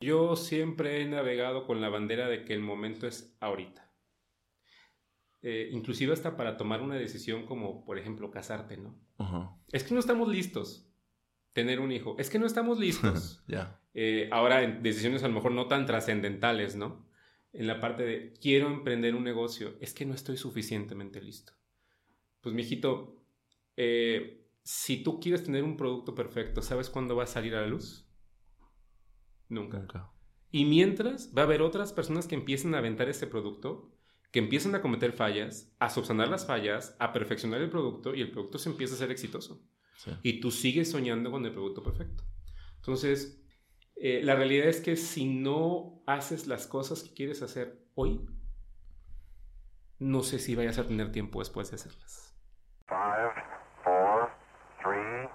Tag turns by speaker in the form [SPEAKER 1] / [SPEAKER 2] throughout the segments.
[SPEAKER 1] Yo siempre he navegado con la bandera de que el momento es ahorita. Eh, inclusive hasta para tomar una decisión como, por ejemplo, casarte, ¿no? Es que no estamos listos. Tener un hijo. Es que no estamos listos.
[SPEAKER 2] Ya.
[SPEAKER 1] Eh, ahora en decisiones a lo mejor no tan trascendentales, ¿no? En la parte de quiero emprender un negocio. Es que no estoy suficientemente listo. Pues, mijito, eh, si tú quieres tener un producto perfecto, ¿sabes cuándo va a salir a la luz? Nunca. Y mientras, va a haber otras personas que empiecen a aventar este producto, que empiezan a cometer fallas, a subsanar las fallas, a perfeccionar el producto y el producto se empieza a ser exitoso. Y tú sigues soñando con el producto perfecto. Entonces, eh, la realidad es que si no haces las cosas que quieres hacer hoy, no sé si vayas a tener tiempo después de hacerlas. Five, four, three,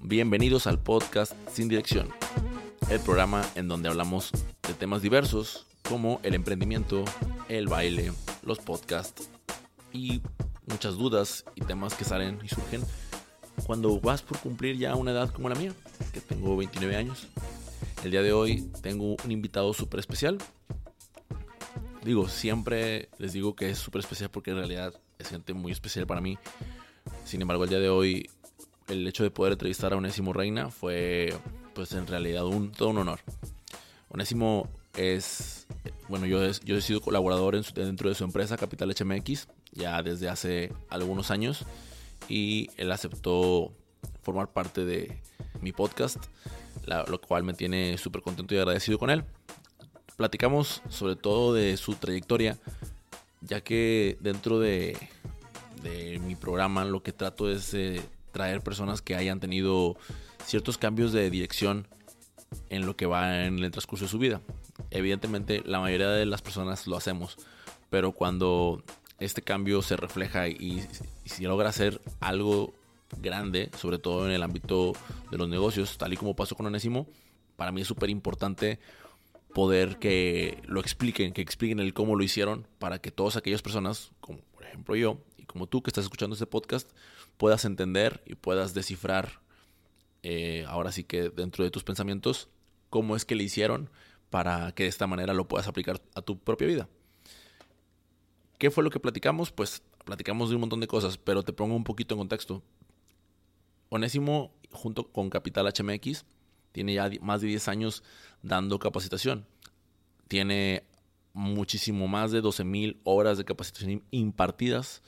[SPEAKER 2] Bienvenidos al podcast Sin Dirección, el programa en donde hablamos de temas diversos como el emprendimiento, el baile, los podcasts y muchas dudas y temas que salen y surgen cuando vas por cumplir ya una edad como la mía, que tengo 29 años. El día de hoy tengo un invitado súper especial, digo, siempre les digo que es súper especial porque en realidad es gente muy especial para mí. Sin embargo, el día de hoy, el hecho de poder entrevistar a Onésimo Reina fue, pues en realidad, un, todo un honor. Onésimo es, bueno, yo, yo he sido colaborador dentro de su empresa Capital HMX ya desde hace algunos años y él aceptó formar parte de mi podcast, lo cual me tiene súper contento y agradecido con él platicamos sobre todo de su trayectoria, ya que dentro de, mi programa lo que trato es traer personas que hayan tenido ciertos cambios de dirección en lo que va en el transcurso de su vida. Evidentemente la mayoría de las personas lo hacemos, pero cuando este cambio se refleja y, si logra hacer algo grande, sobre todo en el ámbito de los negocios, tal y como pasó con Onésimo, para mí es súper importante poder que lo expliquen, que expliquen el cómo lo hicieron para que todas aquellas personas, como por ejemplo yo y como tú que estás escuchando este podcast, puedas entender y puedas descifrar eh, ahora sí que dentro de tus pensamientos cómo es que le hicieron para que de esta manera lo puedas aplicar a tu propia vida. ¿Qué fue lo que platicamos? Pues platicamos de un montón de cosas, pero te pongo un poquito en contexto. Onésimo, junto con Capital HMX, tiene ya más de 10 años dando capacitación. Tiene muchísimo más de 12.000 horas de capacitación impartidas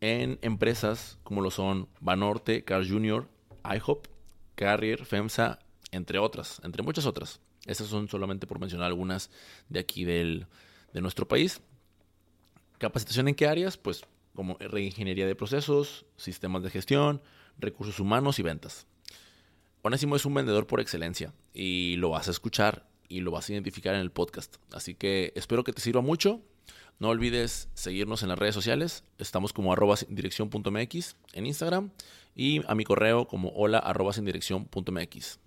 [SPEAKER 2] en empresas como lo son Banorte, Car Junior, IHOP, Carrier, FEMSA, entre otras, entre muchas otras. Estas son solamente por mencionar algunas de aquí del, de nuestro país. ¿Capacitación en qué áreas? Pues como reingeniería de procesos, sistemas de gestión, recursos humanos y ventas. Onésimo es un vendedor por excelencia y lo vas a escuchar y lo vas a identificar en el podcast. Así que espero que te sirva mucho. No olvides seguirnos en las redes sociales. Estamos como arroba en Instagram y a mi correo como hola.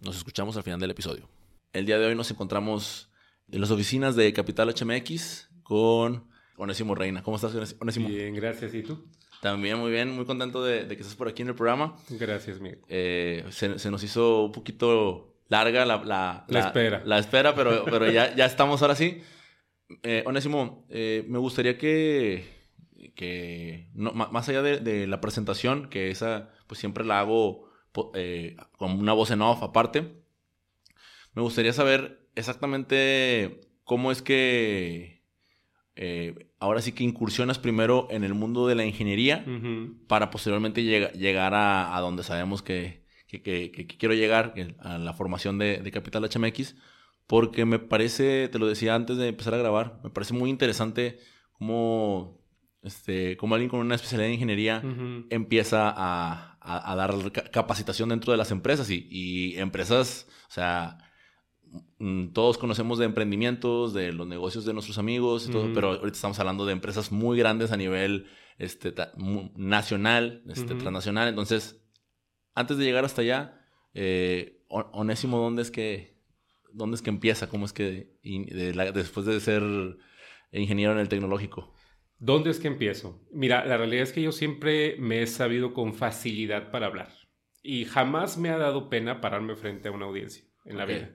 [SPEAKER 2] Nos escuchamos al final del episodio. El día de hoy nos encontramos en las oficinas de Capital HMX con Onésimo Reina. ¿Cómo estás, Onésimo?
[SPEAKER 1] Bien, gracias. ¿Y tú?
[SPEAKER 2] También muy bien, muy contento de, que estés por aquí en el programa.
[SPEAKER 1] Gracias, Miguel.
[SPEAKER 2] Eh, se, nos hizo un poquito larga la,
[SPEAKER 1] la, espera.
[SPEAKER 2] La espera, pero, pero ya, ya estamos ahora sí. Eh, Onésimo, eh, me gustaría que, que no, más allá de, la presentación, que esa pues siempre la hago eh, con una voz en off aparte, me gustaría saber exactamente cómo es que eh, ahora sí que incursionas primero en el mundo de la ingeniería para posteriormente llegar a, donde sabemos que, quiero llegar, a la formación de, Capital HMX, porque me parece, te lo decía antes de empezar a grabar, me parece muy interesante cómo, este, cómo alguien con una especialidad en ingeniería empieza a, dar capacitación dentro de las empresas y, y empresas, o sea, todos conocemos de emprendimientos, de los negocios de nuestros amigos, todo, pero ahorita estamos hablando de empresas muy grandes a nivel este, nacional, este, transnacional. Entonces, antes de llegar hasta allá, eh, Onésimo, ¿dónde es que, dónde es que empieza? ¿Cómo es que después de ser ingeniero en el tecnológico?
[SPEAKER 1] ¿Dónde es que empiezo? Mira, la realidad es que yo siempre me he sabido con facilidad para hablar y jamás me ha dado pena pararme frente a una audiencia en la vida.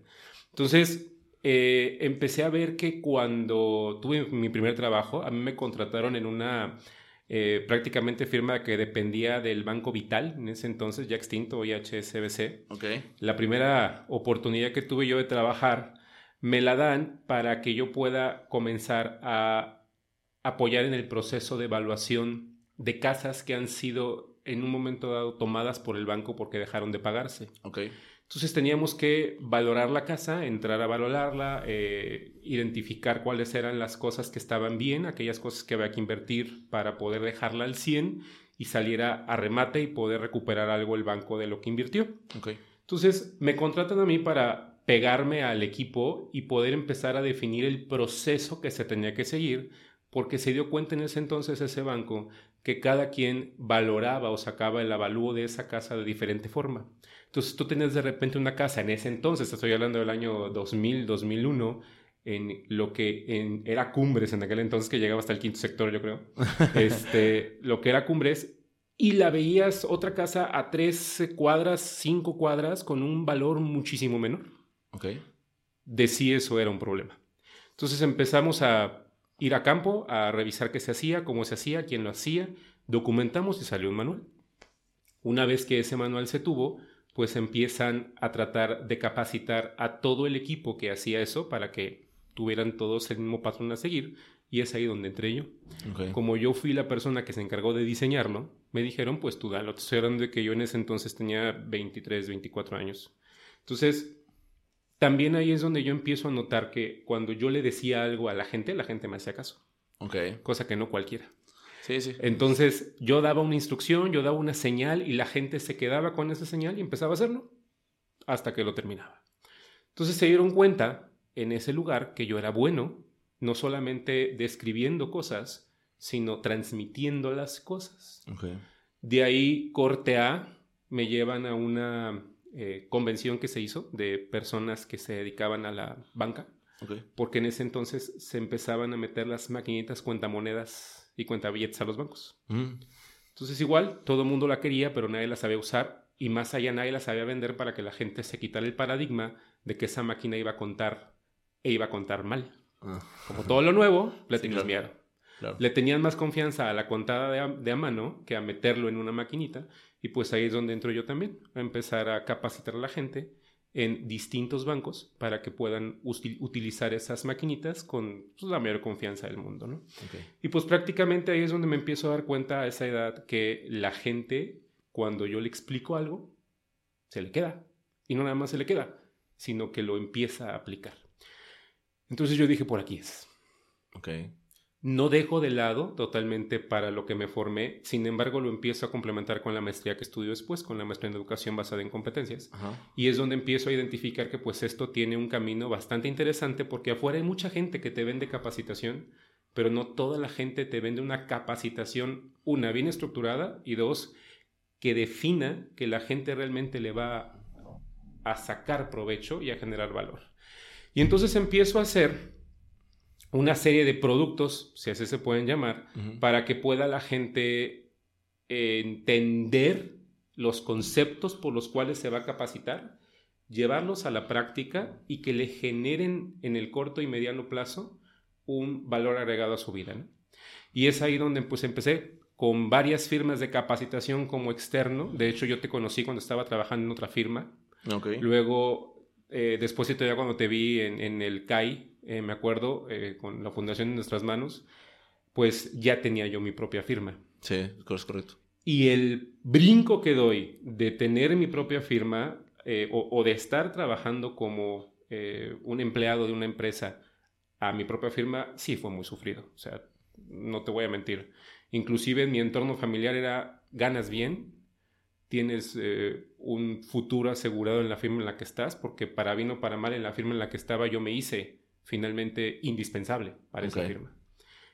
[SPEAKER 1] Entonces, eh, empecé a ver que cuando tuve mi primer trabajo, a mí me contrataron en una eh, prácticamente firma que dependía del Banco Vital, en ese entonces ya extinto, hoy HSBC.
[SPEAKER 2] Okay.
[SPEAKER 1] La primera oportunidad que tuve yo de trabajar me la dan para que yo pueda comenzar a apoyar en el proceso de evaluación de casas que han sido en un momento dado tomadas por el banco porque dejaron de pagarse.
[SPEAKER 2] Okay.
[SPEAKER 1] Entonces teníamos que valorar la casa, entrar a valorarla, eh, identificar cuáles eran las cosas que estaban bien, aquellas cosas que había que invertir para poder dejarla al 100 y saliera a remate y poder recuperar algo el banco de lo que invirtió.
[SPEAKER 2] Okay.
[SPEAKER 1] Entonces me contratan a mí para pegarme al equipo y poder empezar a definir el proceso que se tenía que seguir porque se dio cuenta en ese entonces ese banco que cada quien valoraba o sacaba el avalúo de esa casa de diferente forma. Entonces tú tenías de repente una casa en ese entonces, estoy hablando del año 2000, 2001, en lo que era Cumbres en aquel entonces, que llegaba hasta el quinto sector, yo creo, este, lo que era Cumbres, y la veías otra casa a tres cuadras, cinco cuadras, con un valor muchísimo menor.
[SPEAKER 2] Ok.
[SPEAKER 1] De sí eso era un problema. Entonces empezamos a ir a campo a revisar qué se hacía, cómo se hacía, quién lo hacía, documentamos y salió un manual. Una vez que ese manual se tuvo, pues empiezan a tratar de capacitar a todo el equipo que hacía eso para que tuvieran todos el mismo patrón a seguir y es ahí donde entré yo. Como yo fui la persona que se encargó de diseñarlo, me dijeron, pues tú dalo. Te estoy hablando de que yo en ese entonces tenía 23, 24 años. Entonces, también ahí es donde yo empiezo a notar que cuando yo le decía algo a la gente, la gente me hacía caso.
[SPEAKER 2] Ok.
[SPEAKER 1] Cosa que no cualquiera.
[SPEAKER 2] Sí, sí.
[SPEAKER 1] Entonces yo daba una instrucción, yo daba una señal y la gente se quedaba con esa señal y empezaba a hacerlo hasta que lo terminaba. Entonces se dieron cuenta en ese lugar que yo era bueno, no solamente describiendo cosas, sino transmitiendo las cosas.
[SPEAKER 2] Okay.
[SPEAKER 1] De ahí corte A, me llevan a una eh, convención que se hizo de personas que se dedicaban a la banca. Porque en ese entonces se empezaban a meter las maquinitas cuentamonedas y cuentabilletes a los bancos.
[SPEAKER 2] Mm.
[SPEAKER 1] Entonces igual, todo el mundo la quería, pero nadie la sabía usar y más allá nadie la sabía vender para que la gente se quitara el paradigma de que esa máquina iba a contar e iba a contar mal.
[SPEAKER 2] Ah.
[SPEAKER 1] Como todo lo nuevo, le tenían
[SPEAKER 2] claro.
[SPEAKER 1] miedo.
[SPEAKER 2] Claro.
[SPEAKER 1] Le tenían más confianza a la contada de a, de a mano que a meterlo en una maquinita y pues ahí es donde entro yo también, a empezar a capacitar a la gente en distintos bancos para que puedan util utilizar esas maquinitas con pues, la mayor confianza del mundo, ¿no?
[SPEAKER 2] Okay.
[SPEAKER 1] Y pues prácticamente ahí es donde me empiezo a dar cuenta a esa edad que la gente, cuando yo le explico algo, se le queda. Y no nada más se le queda, sino que lo empieza a aplicar. Entonces yo dije, por aquí es. No dejo de lado totalmente para lo que me formé, sin embargo lo empiezo a complementar con la maestría que estudio después, con la maestría en educación basada en competencias.
[SPEAKER 2] Ajá.
[SPEAKER 1] Y es donde empiezo a identificar que pues esto tiene un camino bastante interesante porque afuera hay mucha gente que te vende capacitación, pero no toda la gente te vende una capacitación, una, bien estructurada y dos, que defina que la gente realmente le va a sacar provecho y a generar valor. Y entonces empiezo a hacer una serie de productos, si así se pueden llamar,
[SPEAKER 2] Uh -huh.
[SPEAKER 1] para que pueda la gente eh, entender los conceptos por los cuales se va a capacitar, llevarlos a la práctica y que le generen en el corto y mediano plazo un valor agregado a su vida. ¿no? Y es ahí donde pues empecé con varias firmas de capacitación como externo. De hecho, yo te conocí cuando estaba trabajando en otra firma.
[SPEAKER 2] Okay.
[SPEAKER 1] Luego, eh, después ya cuando te vi en, en el CAI, eh, me acuerdo, eh, con la fundación en nuestras manos, pues ya tenía yo mi propia firma.
[SPEAKER 2] Sí, es correcto.
[SPEAKER 1] Y el brinco que doy de tener mi propia firma eh, o, o, de estar trabajando como eh, un empleado de una empresa a mi propia firma, sí fue muy sufrido. O sea, no te voy a mentir. Inclusive en mi entorno familiar era, ganas bien, tienes eh, un futuro asegurado en la firma en la que estás, porque para bien o para mal en la firma en la que estaba yo me hice finalmente indispensable para okay. esa firma.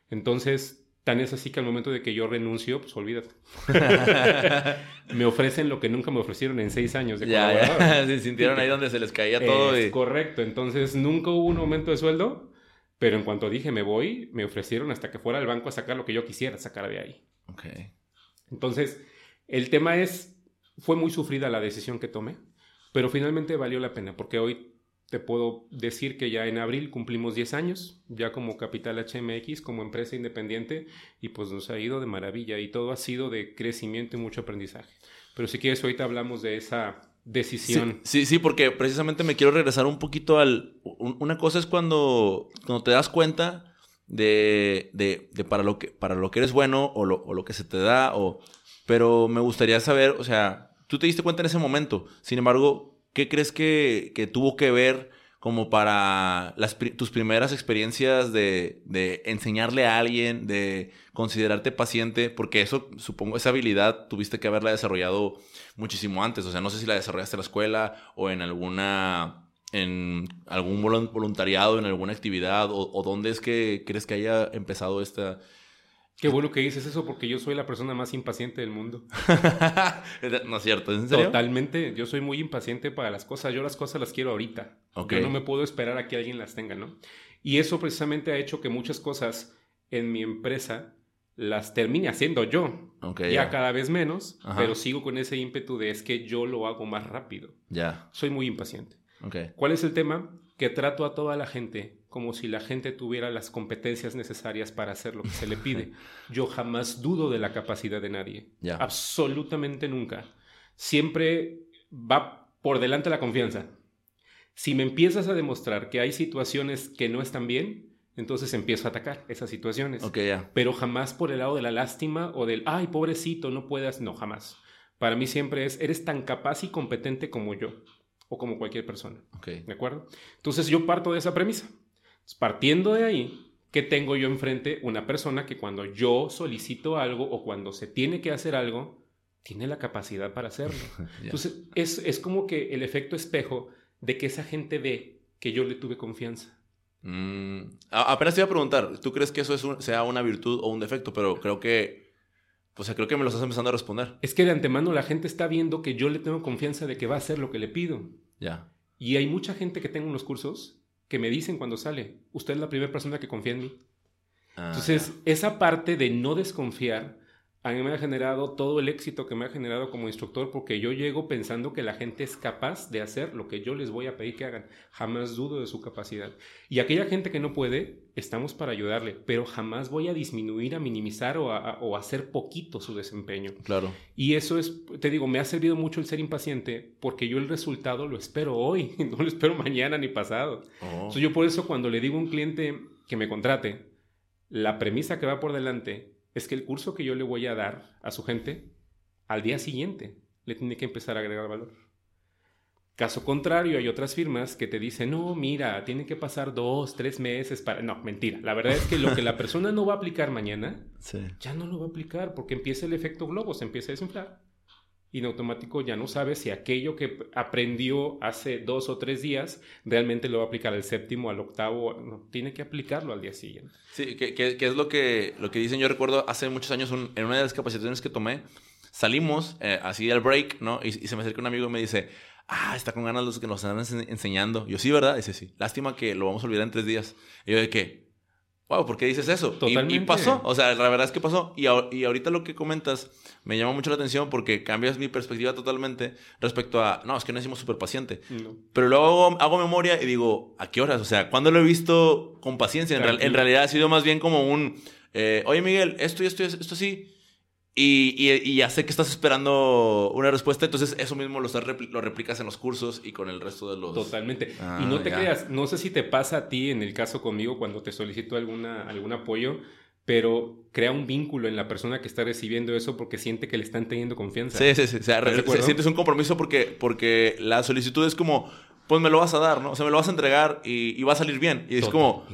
[SPEAKER 1] Entonces, tan es así que al momento de que yo renuncio, pues olvídate. me ofrecen lo que nunca me ofrecieron en seis años de
[SPEAKER 2] ya. Ya. Se sintieron ahí donde se les caía todo.
[SPEAKER 1] Es
[SPEAKER 2] y...
[SPEAKER 1] correcto. Entonces, nunca hubo un aumento de sueldo, Pero en cuanto dije me voy, me ofrecieron hasta que fuera al banco a sacar lo que yo quisiera sacar de ahí.
[SPEAKER 2] Ok.
[SPEAKER 1] Entonces, el tema es, fue muy sufrida la decisión que tomé, pero finalmente valió la pena, porque hoy te puedo decir que ya en abril cumplimos 10 años, ya como Capital HMX, como empresa independiente, y pues nos ha ido de maravilla y todo ha sido de crecimiento y mucho aprendizaje. Pero si quieres, ahorita hablamos de esa decisión.
[SPEAKER 2] Sí, sí, porque precisamente me quiero regresar un poquito al... Una cosa es cuando, cuando te das cuenta de, de, de, para, lo que, para lo que eres bueno o lo, o lo que se te da, o, pero me gustaría saber, o sea, tú te diste cuenta en ese momento, sin embargo, ¿qué crees que, que tuvo que ver como para las, tus primeras experiencias de, de, enseñarle a alguien, de considerarte paciente, porque eso, supongo, esa habilidad tuviste que haberla desarrollado muchísimo antes. O sea, no sé si la desarrollaste en la escuela o en alguna en algún voluntariado, en alguna actividad, o, o dónde es que crees que haya empezado esta,
[SPEAKER 1] Qué bueno que dices eso porque yo soy la persona más impaciente del mundo.
[SPEAKER 2] no es cierto, ¿en serio?
[SPEAKER 1] Totalmente. Yo soy muy impaciente para las cosas. Yo las cosas las quiero ahorita. Yo no me puedo esperar a que alguien las tenga, ¿no? Y eso precisamente ha hecho que muchas cosas en mi empresa las termine haciendo yo. ya, cada vez menos, pero sigo con ese ímpetu de es que yo lo hago más rápido.
[SPEAKER 2] Ya.
[SPEAKER 1] Soy muy impaciente. ¿Cuál es el tema? Que trato a toda la gente como si la gente tuviera las competencias necesarias para hacer lo que se le pide. Yo jamás dudo de la capacidad de nadie. Absolutamente nunca. Siempre va por delante la confianza. Si me empiezas a demostrar que hay situaciones que no están bien, entonces empiezo a atacar esas situaciones. Pero jamás por el lado de la lástima o del, ay, pobrecito, no puedas. No, jamás. Para mí siempre es, eres tan capaz y competente como yo o como cualquier persona. ¿De acuerdo? Entonces yo parto de esa premisa. Partiendo de ahí, ¿qué tengo yo enfrente? Una persona que cuando yo solicito algo o cuando se tiene que hacer algo, tiene la capacidad para hacerlo. Entonces, es, es, como que el efecto espejo de que esa gente ve que yo le tuve confianza.
[SPEAKER 2] Mm, apenas te iba a preguntar, ¿tú crees que eso es sea una virtud o un defecto? Pero creo que, o sea, creo que me lo estás empezando a responder.
[SPEAKER 1] Es que de antemano la gente está viendo que yo le tengo confianza de que va a hacer lo que le pido.
[SPEAKER 2] Ya.
[SPEAKER 1] Y hay mucha gente que tengo en los cursos que me dicen cuando sale, usted es la primera persona que confía en mí. Ah, Entonces, esa parte de no desconfiar a mí me ha generado todo el éxito que me ha generado como instructor porque yo llego pensando que la gente es capaz de hacer lo que yo les voy a pedir que hagan. Jamás dudo de su capacidad. Y aquella gente que no puede, estamos para ayudarle, pero jamás voy a disminuir, a minimizar o a, o hacer poquito su desempeño.
[SPEAKER 2] Claro.
[SPEAKER 1] Y eso es, te digo, me ha servido mucho el ser impaciente porque yo el resultado lo espero hoy, no lo espero mañana ni pasado. Oh. Entonces yo por eso cuando le digo a un cliente que me contrate, la premisa que va por delante es que el curso que yo le voy a dar a su gente, al día siguiente le tiene que empezar a agregar valor. Caso contrario, hay otras firmas que te dicen, no, mira, tiene que pasar dos, tres meses para... No, mentira. La verdad es que lo que la persona no va a aplicar mañana, ya no lo va a aplicar porque empieza el efecto globo, se empieza a desinflar y en automático ya no sabe si aquello que aprendió hace dos o tres días realmente lo va a aplicar al séptimo, al octavo, no, tiene que aplicarlo al día siguiente.
[SPEAKER 2] Sí, que, que, es lo que, lo que dicen, yo recuerdo hace muchos años en una de las capacitaciones que tomé, salimos eh, así al break, ¿no? Y, y, se me acerca un amigo y me dice, ah, está con ganas los que nos están enseñando. Yo, sí, ¿verdad? Dice, sí. Lástima que lo vamos a olvidar en tres días. Y yo, ¿de qué? wow, ¿por qué dices eso? Totalmente. Y, pasó, o sea, la verdad es que pasó. Y, y, ahorita lo que comentas me llama mucho la atención porque cambias mi perspectiva totalmente respecto a, no, es que no decimos súper paciente. Pero luego hago, memoria y digo, ¿a qué horas? O sea, ¿cuándo lo he visto con paciencia? En, en realidad ha sido más bien como un, eh, oye Miguel, esto y esto y esto sí. Y, y, ya sé que estás esperando una respuesta, entonces eso mismo lo, lo replicas en los cursos y con el resto de los...
[SPEAKER 1] Totalmente. y no ah, te creas, no sé si te pasa a ti en el caso conmigo cuando te solicito alguna, algún apoyo, pero crea un vínculo en la persona que está recibiendo eso porque siente que le están teniendo confianza.
[SPEAKER 2] Sí, sí, sí. O sea, sientes un compromiso porque, porque la solicitud es como, pues me lo vas a dar, ¿no? O sea, me lo vas a entregar y, y va a salir bien. Y es como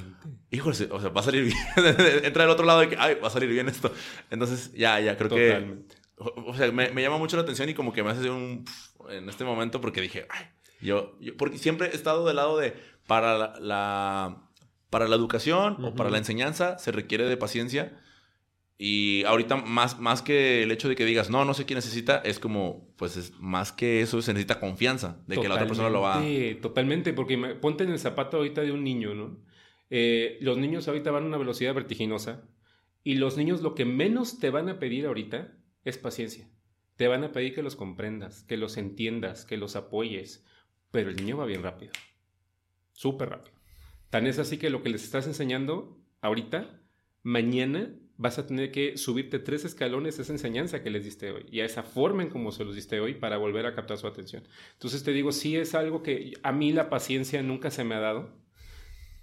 [SPEAKER 2] híjole, o sea, va a salir bien. Entra del otro lado de que, ay, va a salir bien esto. Entonces, ya, ya, creo Totalmente. que... O sea, me, me, llama mucho la atención y como que me hace un... En este momento porque dije, ay, yo, Porque siempre he estado del lado de, para la... para la educación o para la enseñanza se requiere de paciencia. Y ahorita más, más que el hecho de que digas, no, no sé qué necesita, es como, pues es más que eso, se necesita confianza de que la otra persona lo va
[SPEAKER 1] a... Totalmente, porque ponte en el zapato ahorita de un niño, ¿no? Eh, los niños ahorita van a una velocidad vertiginosa y los niños lo que menos te van a pedir ahorita es paciencia. Te van a pedir que los comprendas, que los entiendas, que los apoyes, pero el niño va bien rápido. Súper rápido. Tan es así que lo que les estás enseñando ahorita, mañana vas a tener que subirte tres escalones a esa enseñanza que les diste hoy y a esa forma en cómo se los diste hoy para volver a captar su atención. Entonces te digo, sí es algo que a mí la paciencia nunca se me ha dado,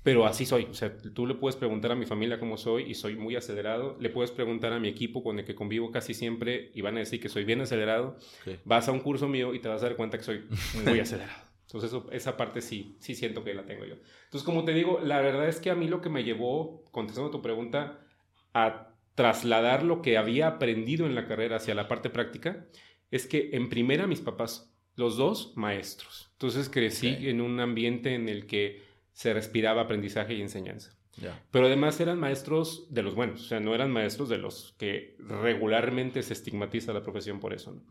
[SPEAKER 1] pero así soy. O sea, tú le puedes preguntar a mi familia cómo soy y soy muy acelerado. Le puedes preguntar a mi equipo con el que convivo casi siempre y van a decir que soy bien acelerado. Vas a un curso mío y te vas a dar cuenta que soy muy acelerado. Entonces esa parte sí, sí siento que la tengo yo. Entonces, como te digo, la verdad es que a mí lo que me llevó, contestando tu pregunta, a trasladar lo que había aprendido en la carrera hacia la parte práctica, es que en primera mis papás, los dos maestros. Entonces crecí en un ambiente en el que se respiraba aprendizaje y enseñanza. Pero además eran maestros de los buenos, o sea, no eran maestros de los que regularmente se estigmatiza la profesión por eso.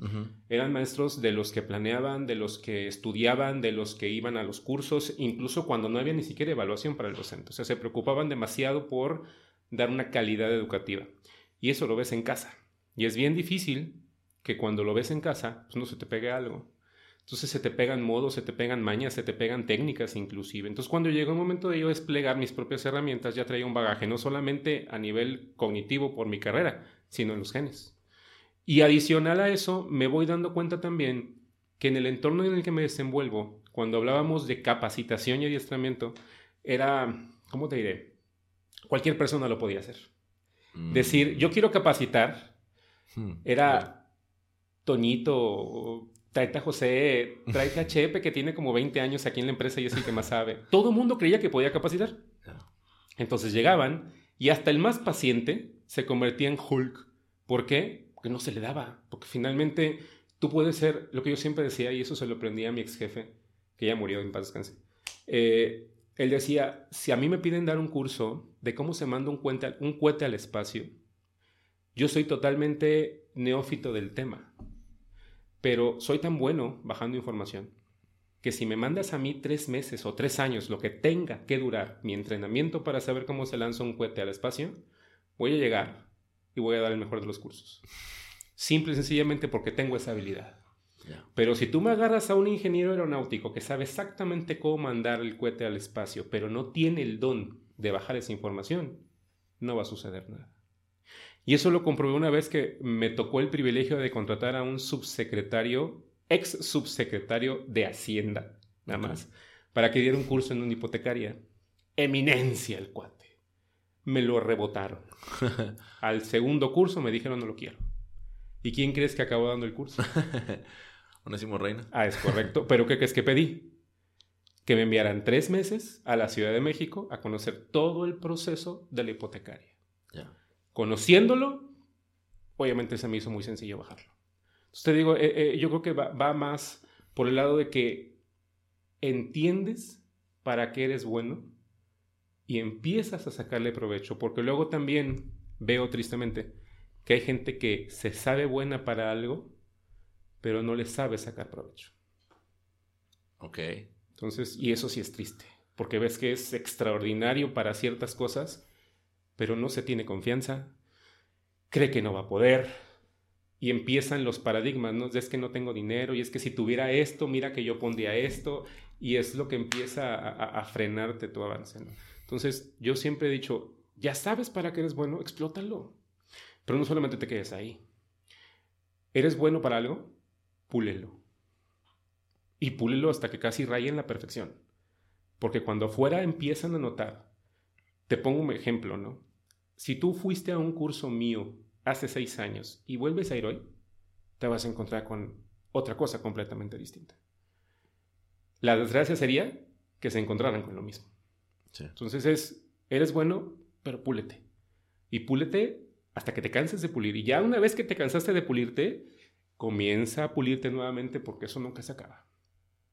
[SPEAKER 1] Eran maestros de los que planeaban, de los que estudiaban, de los que iban a los cursos, incluso cuando no había ni siquiera evaluación para el docente. O sea, se preocupaban demasiado por dar una calidad educativa. Y eso lo ves en casa. Y es bien difícil que cuando lo ves en casa, pues no se te pegue algo. Entonces se te pegan modos, se te pegan mañas, se te pegan técnicas inclusive. Entonces cuando llegó el momento de yo desplegar mis propias herramientas, ya traía un bagaje, no solamente a nivel cognitivo por mi carrera, sino en los genes. Y adicional a eso, me voy dando cuenta también que en el entorno en el que me desenvuelvo, cuando hablábamos de capacitación y adiestramiento, era, ¿cómo te diré? Cualquier persona lo podía hacer. Mm. Decir, yo quiero capacitar, hmm. era Toñito, tráete a José, tráete a Chepe, que tiene como 20 años aquí en la empresa y es el que más sabe. Todo el mundo creía que podía capacitar. Entonces llegaban y hasta el más paciente se convertía en Hulk. ¿Por qué? Porque no se le daba. Porque finalmente tú puedes ser, lo que yo siempre decía, y eso se lo aprendí a mi ex jefe, que ya murió en paz descanse. Eh, él decía, si a mí me piden dar un curso de cómo se manda un, un cohete al espacio, yo soy totalmente neófito del tema pero soy tan bueno bajando información que si me mandas a mí tres meses o tres años, lo que tenga que durar mi entrenamiento para saber cómo se lanza un cohete al espacio, voy a llegar y voy a dar el mejor de los cursos. Simple y sencillamente porque tengo esa habilidad. Pero si tú me agarras a un ingeniero aeronáutico que sabe exactamente cómo mandar el cohete al espacio, pero no tiene el don de bajar esa información, no va a suceder nada. Y eso lo comprobé una vez que me tocó el privilegio de contratar a un subsecretario, ex subsecretario de Hacienda, nada más, para que diera un curso en una hipotecaria. Eminencia el cuate. Me lo rebotaron. Al segundo curso me dijeron no lo quiero. ¿Y quién crees que acabó dando el curso?
[SPEAKER 2] Onésimo Reina.
[SPEAKER 1] Ah, es correcto. Pero ¿qué crees que pedí? Que me enviaran tres meses a la Ciudad de México a conocer todo el proceso de la hipotecaria. Ya. Conociéndolo, obviamente se me hizo muy sencillo bajarlo. Entonces te digo, eh, eh, yo creo que va, más por el lado de que entiendes para qué eres bueno y empiezas a sacarle provecho, porque luego también veo tristemente que hay gente que se sabe buena para algo, pero no le sabe sacar provecho.
[SPEAKER 2] Ok.
[SPEAKER 1] Entonces, y eso sí es triste, porque ves que es extraordinario para ciertas cosas, pero no se tiene confianza, cree que no va a poder y empiezan los paradigmas, ¿no? Es que no tengo dinero y es que si tuviera esto, mira que yo pondría esto y es lo que empieza a, frenarte tu avance, ¿no? Entonces, yo siempre he dicho, ya sabes para qué eres bueno, explótalo. Pero no solamente te quedes ahí. ¿Eres bueno para algo? Púlelo. Y púlelo hasta que casi raye en la perfección. Porque cuando afuera empiezan a notar te pongo un ejemplo, ¿no? Si tú fuiste a un curso mío hace seis años y vuelves a ir hoy, te vas a encontrar con otra cosa completamente distinta. La desgracia sería que se encontraran con lo mismo. Entonces es, eres bueno, pero púlete. Y púlete hasta que te canses de pulir. Y ya una vez que te cansaste de pulirte, comienza a pulirte nuevamente porque eso nunca se acaba.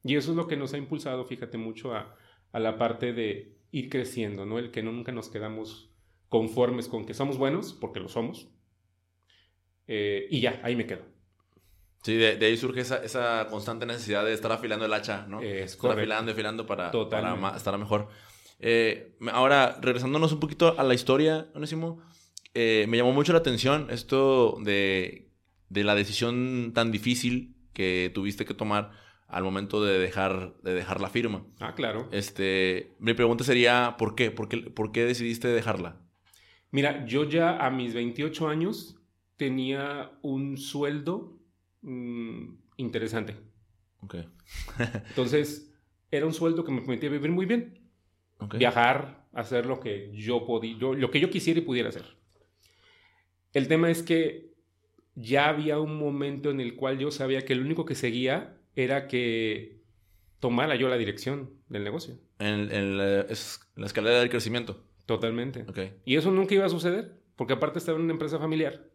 [SPEAKER 1] Y eso es lo que nos ha impulsado, fíjate, mucho a, a la parte de ir creciendo, ¿no? El que nunca nos quedamos conformes con que somos buenos, porque lo somos, eh, y ya, ahí me quedo.
[SPEAKER 2] Sí, de, ahí surge esa, constante necesidad de estar afilando el hacha, ¿no? Es estar afilando y afilando para, para estar mejor. Eh, ahora, regresándonos un poquito a la historia, Onésimo, eh, me llamó mucho la atención esto de, de, la decisión tan difícil que tuviste que tomar al momento de dejar, de dejar la firma.
[SPEAKER 1] Ah, claro.
[SPEAKER 2] Este, mi pregunta sería, ¿por qué? ¿Por qué, por qué decidiste dejarla?
[SPEAKER 1] Mira, yo ya a mis 28 años tenía un sueldo mm, interesante.
[SPEAKER 2] Ok.
[SPEAKER 1] Entonces, era un sueldo que me permitía vivir muy bien. Viajar, hacer lo que yo podía, lo que yo quisiera y pudiera hacer. El tema es que ya había un momento en el cual yo sabía que lo único que seguía era que tomara yo la dirección del negocio.
[SPEAKER 2] En, la, escalera del crecimiento.
[SPEAKER 1] Totalmente. Y eso nunca iba a suceder, porque aparte estaba en una empresa familiar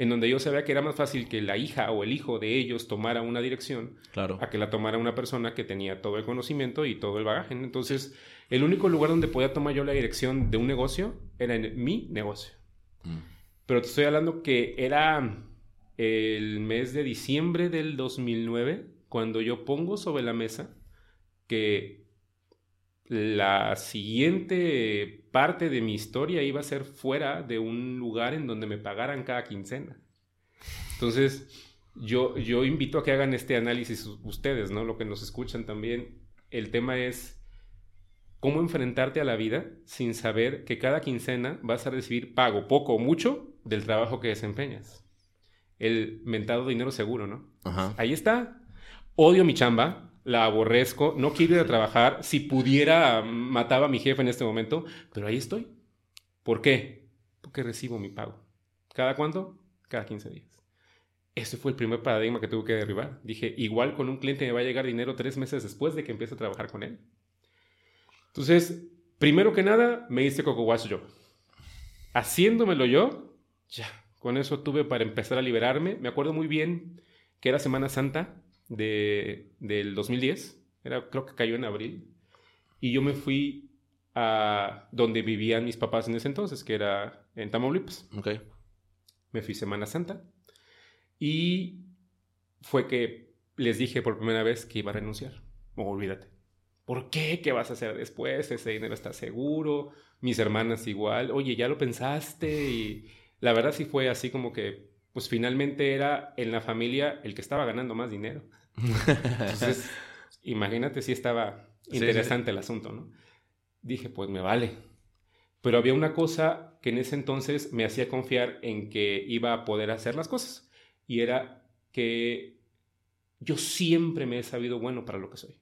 [SPEAKER 1] en donde yo sabía que era más fácil que la hija o el hijo de ellos tomara una dirección
[SPEAKER 2] claro.
[SPEAKER 1] a que la tomara una persona que tenía todo el conocimiento y todo el bagaje. Entonces, el único lugar donde podía tomar yo la dirección de un negocio era en mi negocio. Mm. Pero te estoy hablando que era el mes de diciembre del 2009 cuando yo pongo sobre la mesa que la siguiente parte de mi historia iba a ser fuera de un lugar en donde me pagaran cada quincena. Entonces, yo, yo invito a que hagan este análisis ustedes, ¿no? Lo que nos escuchan también. El tema es cómo enfrentarte a la vida sin saber que cada quincena vas a recibir pago, poco o mucho, del trabajo que desempeñas. El mentado dinero seguro, ¿no? Ahí está. Odio mi chamba, la aborrezco, no quiero ir a trabajar, si pudiera mataba a mi jefe en este momento, pero ahí estoy. ¿Por qué? Porque recibo mi pago. ¿Cada cuánto? Cada 15 días. Ese fue el primer paradigma que tuve que derribar. Dije, igual con un cliente me va a llegar dinero tres meses después de que empiece a trabajar con él. Entonces, primero que nada, me hice Coco Wash yo. Haciéndomelo yo, ya, con eso tuve para empezar a liberarme. Me acuerdo muy bien que era Semana Santa de, del 2010, era, creo que cayó en abril, y yo me fui a donde vivían mis papás en ese entonces, que era en Tamaulipas.
[SPEAKER 2] Okay.
[SPEAKER 1] Me fui Semana Santa y fue que les dije por primera vez que iba a renunciar. Oh, olvídate. ¿Por qué? ¿Qué vas a hacer después? Ese dinero está seguro. Mis hermanas igual. Oye, ya lo pensaste. Y la verdad sí fue así como que, pues finalmente era en la familia el que estaba ganando más dinero. Entonces, imagínate si estaba interesante el asunto, ¿no? Dije, pues me vale. Pero había una cosa que en ese entonces me hacía confiar en que iba a poder hacer las cosas. Y era que yo siempre me he sabido bueno para lo que soy.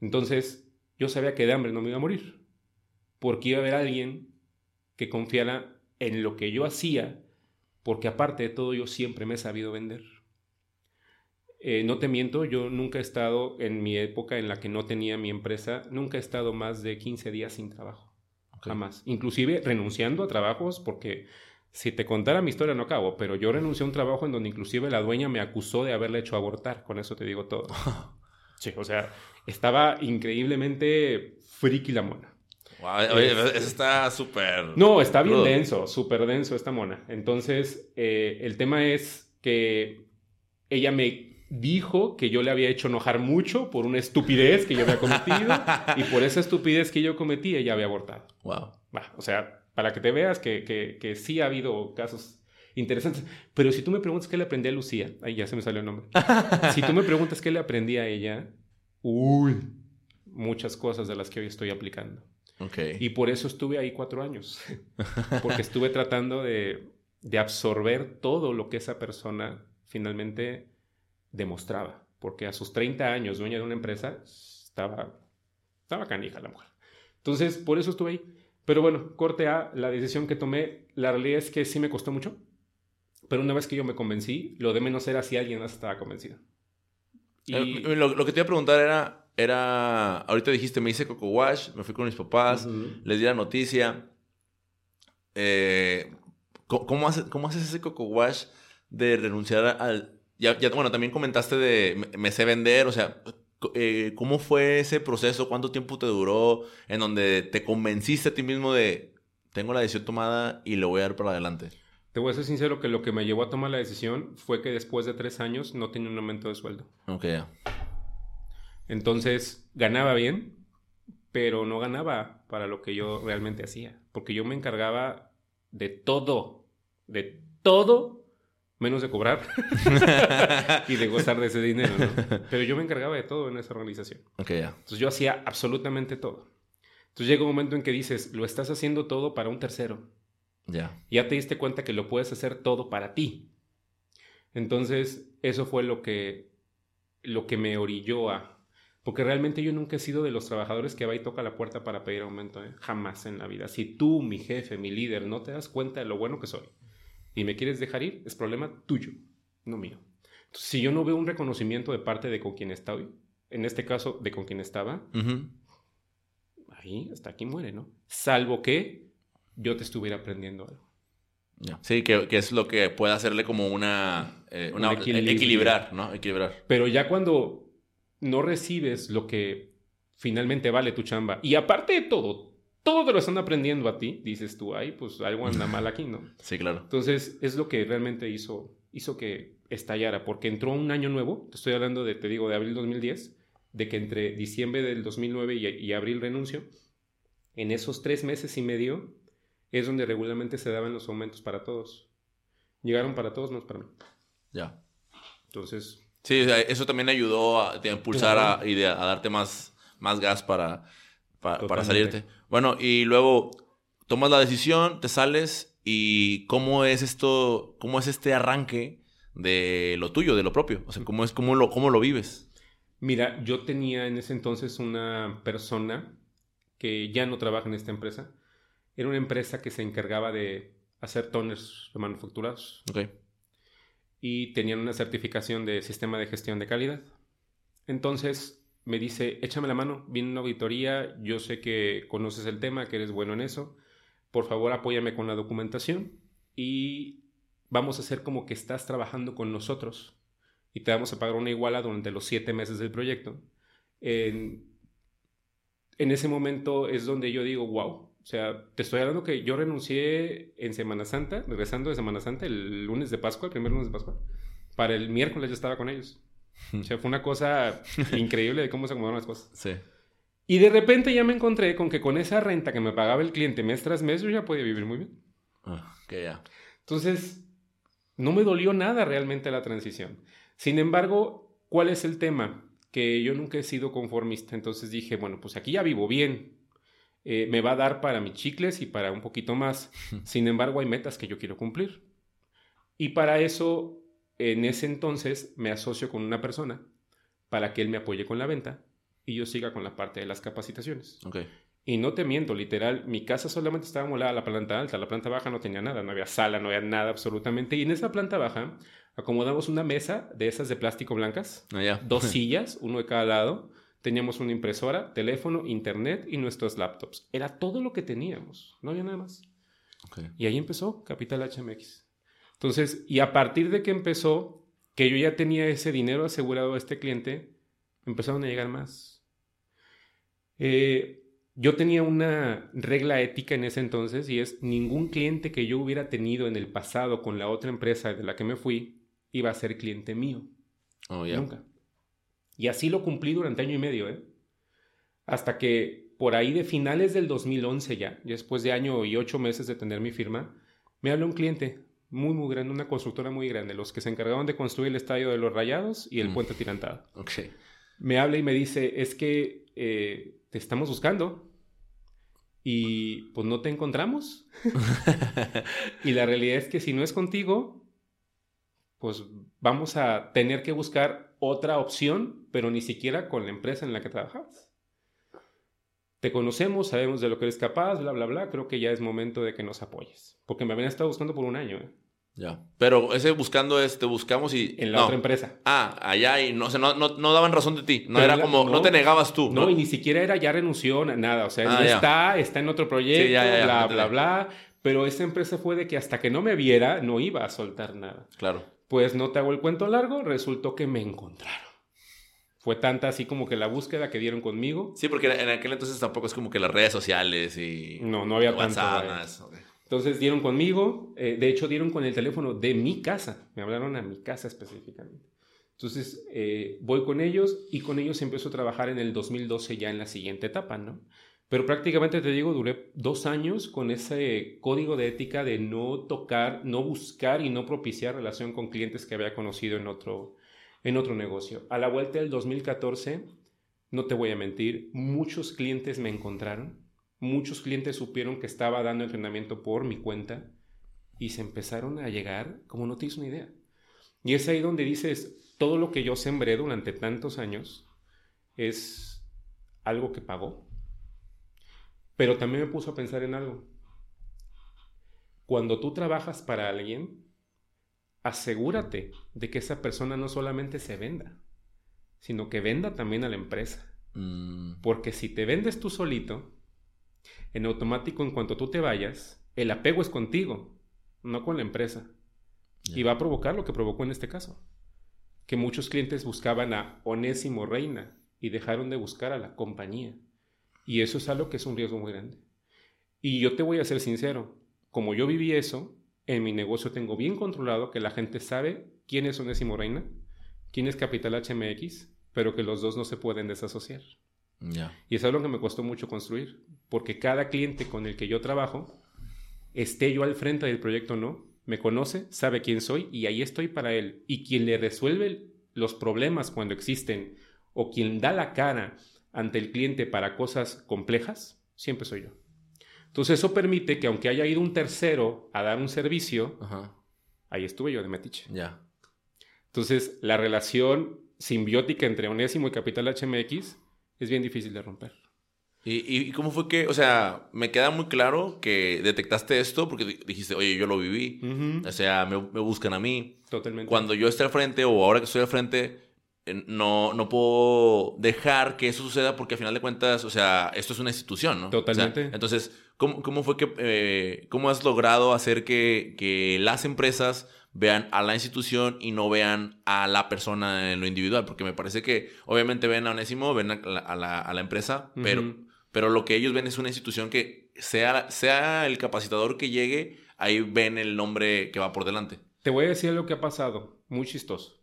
[SPEAKER 1] Entonces, yo sabía que de hambre no me iba a morir. Porque iba a haber alguien que confiara en lo que yo hacía, porque aparte de todo yo siempre me he sabido vender. Eh, no te miento, yo nunca he estado en mi época en la que no tenía mi empresa, nunca he estado más de 15 días sin trabajo. Jamás. Inclusive renunciando a trabajos porque si te contara mi historia no acabo, pero yo renuncié a un trabajo en donde inclusive la dueña me acusó de haberle hecho abortar, con eso te digo todo. sí, o sea, estaba increíblemente friki la mona.
[SPEAKER 2] oye, eso está súper...
[SPEAKER 1] No, está bien denso, súper denso esta mona. Entonces, eh, el tema es que ella me dijo que yo le había hecho enojar mucho por una estupidez que yo había cometido y por esa estupidez que yo cometí ella había abortado.
[SPEAKER 2] Wow.
[SPEAKER 1] o sea, para que te veas que, que, que, sí ha habido casos interesantes. Pero si tú me preguntas qué le aprendí a Lucía, ahí ya se me salió el nombre. si tú me preguntas qué le aprendí a ella, uy, muchas cosas de las que hoy estoy aplicando.
[SPEAKER 2] Okay.
[SPEAKER 1] Y por eso estuve ahí cuatro años, porque estuve tratando de, de absorber todo lo que esa persona finalmente demostraba, porque a sus 30 años, dueña de una empresa, estaba, estaba canija la mujer. Entonces, por eso estuve ahí. Pero bueno, corte A, la decisión que tomé, la realidad es que sí me costó mucho, pero una vez que yo me convencí, lo de menos era si alguien más estaba convencido.
[SPEAKER 2] Y... Eh, lo, que te iba a preguntar era, era, ahorita dijiste, me hice Coco Wash, me fui con mis papás, les di la noticia. Eh, ¿cómo, haces, ¿Cómo haces ese Coco Wash de renunciar al, ya, bueno, también comentaste de me, sé vender, o sea, eh, ¿cómo fue ese proceso? ¿Cuánto tiempo te duró? En donde te convenciste a ti mismo de tengo la decisión tomada y lo voy a dar para adelante.
[SPEAKER 1] Te voy a ser sincero que lo que me llevó a tomar la decisión fue que después de tres años no tenía un aumento de sueldo.
[SPEAKER 2] Ok.
[SPEAKER 1] Entonces, ganaba bien, pero no ganaba para lo que yo realmente hacía, porque yo me encargaba de todo, de todo, menos de cobrar y de gozar de ese dinero, ¿no? Pero yo me encargaba de todo en esa organización.
[SPEAKER 2] Ok, ya.
[SPEAKER 1] Entonces yo hacía absolutamente todo. Entonces llega un momento en que dices, lo estás haciendo todo para un tercero.
[SPEAKER 2] Ya.
[SPEAKER 1] Ya te diste cuenta que lo puedes hacer todo para ti. Entonces, eso fue lo que, lo que me orilló a... Porque realmente yo nunca he sido de los trabajadores que va y toca la puerta para pedir aumento. ¿eh? Jamás en la vida. Si tú, mi jefe, mi líder, no te das cuenta de lo bueno que soy y me quieres dejar ir, es problema tuyo, no mío. Entonces, si yo no veo un reconocimiento de parte de con quien estoy, en este caso de con quien estaba,
[SPEAKER 2] Ujú.
[SPEAKER 1] ahí hasta aquí muere, ¿no? Salvo que yo te estuviera aprendiendo algo.
[SPEAKER 2] Sí, que, que es lo que puede hacerle como una... eh, una-
[SPEAKER 1] Un equilibrio.
[SPEAKER 2] equilibrar, ¿no? Equilibrar.
[SPEAKER 1] Pero ya cuando no recibes lo que finalmente vale tu chamba, y aparte de todo, todo te lo están aprendiendo a ti, dices tú, ay, pues algo anda mal aquí, ¿no?
[SPEAKER 2] Sí, claro.
[SPEAKER 1] Entonces, es lo que realmente hizo, hizo que estallara, porque entró un año nuevo, te estoy hablando de, te digo, de abril 2010, de que entre diciembre del 2009 y, y abril renuncio, en esos tres meses y medio es donde regularmente se daban los aumentos para todos. Llegaron para todos, no para mí.
[SPEAKER 2] Ya.
[SPEAKER 1] Entonces,
[SPEAKER 2] Sí, o sea, eso también ayudó a, a impulsar a, y de- a darte más, más gas para, pa- para, salirte. Bueno, y luego tomas la decisión, te sales y cómo es esto, cómo es este arranque de lo tuyo, de lo propio. O sea, cómo es, cómo lo, cómo lo vives.
[SPEAKER 1] Mira, yo tenía en ese entonces una persona que ya no trabaja en esta empresa. Era una empresa que se encargaba de hacer toners manufacturados
[SPEAKER 2] Ok.
[SPEAKER 1] y tenían una certificación de sistema de gestión de calidad. Entonces me dice, échame la mano, viene una auditoría, yo sé que conoces el tema, que eres bueno en eso, por favor apóyame con la documentación y vamos a hacer como que estás trabajando con nosotros y te vamos a pagar una iguala durante los siete meses del proyecto. En, en ese momento es donde yo digo, wow. O sea, te estoy hablando que yo renuncié en Semana Santa, regresando de Semana Santa, el lunes de Pascua, el primer lunes de Pascua. Para el miércoles ya estaba con ellos. O sea, fue una cosa increíble de cómo se acomodaron las cosas.
[SPEAKER 2] Sí.
[SPEAKER 1] Y de repente ya me encontré con que con esa renta que me pagaba el cliente mes tras mes, yo ya podía vivir muy bien.
[SPEAKER 2] Ah, ok, ya.
[SPEAKER 1] Entonces, no me dolió nada realmente la transición. Sin embargo, ¿cuál es el tema? Que yo nunca he sido conformista. Entonces dije, bueno, pues aquí ya vivo bien. Eh, me va a dar para mis chicles y para un poquito más. Sin embargo, hay metas que yo quiero cumplir. Y para eso, en ese entonces, me asocio con una persona para que él me apoye con la venta y yo siga con la parte de las capacitaciones. Y no te miento, literal, mi casa solamente estaba molada a la planta alta, la planta baja no tenía nada, no había sala, no había nada absolutamente. Y en esa planta baja acomodamos una mesa de esas de plástico blancas,
[SPEAKER 2] Ah,
[SPEAKER 1] dos sillas, uno de cada lado, teníamos una impresora, teléfono, internet y nuestros laptops. Era todo lo que teníamos, no había nada más. Y ahí empezó Capital HMX. Entonces, y a partir de que empezó, que yo ya tenía ese dinero asegurado a este cliente, empezaron a llegar más. Eh, yo tenía una regla ética en ese entonces y es ningún cliente que yo hubiera tenido en el pasado con la otra empresa de la que me fui iba a ser cliente mío.
[SPEAKER 2] Oh, ya.
[SPEAKER 1] Nunca. Y así lo cumplí durante año y medio, ¿eh? Hasta que por ahí de finales del 2011 ya, después de año y ocho meses de tener mi firma, me habla un cliente muy, muy grande, una constructora muy grande, los que se encargaron de construir el estadio de los Rayados y el
[SPEAKER 2] Mm.
[SPEAKER 1] puente tirantado.
[SPEAKER 2] Ok.
[SPEAKER 1] Me habla y me dice, es que eh, te estamos buscando y pues no te encontramos. y la realidad es que si no es contigo, pues vamos a tener que buscar otra opción, pero ni siquiera con la empresa en la que trabajabas. Te conocemos, sabemos de lo que eres capaz, bla, bla, bla. Creo que ya es momento de que nos apoyes. Porque me habían estado buscando por un año, ¿eh?
[SPEAKER 2] Ya. Pero ese buscando es, te buscamos y...
[SPEAKER 1] En la
[SPEAKER 2] no.
[SPEAKER 1] otra empresa.
[SPEAKER 2] Ah, allá y no, o sea, no, no, no daban razón de ti. No
[SPEAKER 1] Pero
[SPEAKER 2] era
[SPEAKER 1] la-
[SPEAKER 2] como, no, te negabas tú.
[SPEAKER 1] No, y ni siquiera era ya renunció, na- nada. O sea,
[SPEAKER 2] Ah, ya.
[SPEAKER 1] está, está en otro proyecto,
[SPEAKER 2] Sí, ya, ya, ya,
[SPEAKER 1] bla, bla, bla. Pero esa empresa fue de que hasta que no me viera, no iba a soltar nada.
[SPEAKER 2] Claro.
[SPEAKER 1] Pues no te hago el cuento largo, resultó que me encontraron. Fue tanta así como que la búsqueda que dieron conmigo.
[SPEAKER 2] Sí, porque en aquel entonces tampoco es como que las redes sociales y...
[SPEAKER 1] No, no había.
[SPEAKER 2] WhatsApp,
[SPEAKER 1] vaya.
[SPEAKER 2] nada de eso. Ok.
[SPEAKER 1] Entonces dieron conmigo, eh, de hecho dieron con el teléfono de mi casa, me hablaron a mi casa específicamente. Entonces, eh, voy con ellos y con ellos empiezo a trabajar en el 2012 ya en la siguiente etapa, ¿no? Pero prácticamente te digo, duré dos años con ese código de ética de no tocar, no buscar y no propiciar relación con clientes que había conocido en otro, en otro negocio. A la vuelta del 2014, no te voy a mentir, muchos clientes me encontraron, muchos clientes supieron que estaba dando entrenamiento por mi cuenta y se empezaron a llegar como no tienes una idea. Y es ahí donde dices, todo lo que yo sembré durante tantos años es algo que pagó pero también me puso a pensar en algo. Cuando tú trabajas para alguien, asegúrate de que esa persona no solamente se venda, sino que venda también a la empresa. Mm. Porque si te vendes tú solito, en automático en cuanto tú te vayas, el apego es contigo, no con la empresa. Y va a provocar lo que provocó en este caso. Que muchos clientes buscaban a Onésimo Reina y dejaron de buscar a la compañía. Y eso es algo que es un riesgo muy grande. Y yo te voy a ser sincero, como yo viví eso, en mi negocio tengo bien controlado que la gente sabe quién es Onésimo Reina, quién es Capital HMX, pero que los dos no se pueden desasociar. Y es algo que me costó mucho construir, porque cada cliente con el que yo trabajo, esté yo al frente del proyecto o no, me conoce, sabe quién soy y ahí estoy para él. Y quien le resuelve los problemas cuando existen o quien da la cara ante el cliente para cosas complejas, siempre soy yo. Entonces eso permite que aunque haya ido un tercero a dar un servicio, ahí estuve yo de metiche. Ya. Entonces la relación simbiótica entre Onésimo y Capital HMX es bien difícil de romper.
[SPEAKER 2] ¿Y, cómo fue que, o sea, me queda muy claro que detectaste esto porque dijiste, oye, yo lo viví, o sea, me, me, buscan a mí. Totalmente. Cuando yo esté al frente o ahora que estoy al frente, eh, no, no puedo dejar que eso suceda porque al final de cuentas, o sea, esto es una institución, ¿no? Totalmente. entonces, ¿cómo, ¿cómo, fue que, eh, cómo has logrado hacer que, que, las empresas vean a la institución y no vean a la persona en lo individual? Porque me parece que obviamente ven a Onésimo, ven a la, a la, empresa, pero, pero lo que ellos ven es una institución que sea, sea el capacitador que llegue, ahí ven el nombre que va por delante.
[SPEAKER 1] Te voy a decir lo que ha pasado, muy chistoso.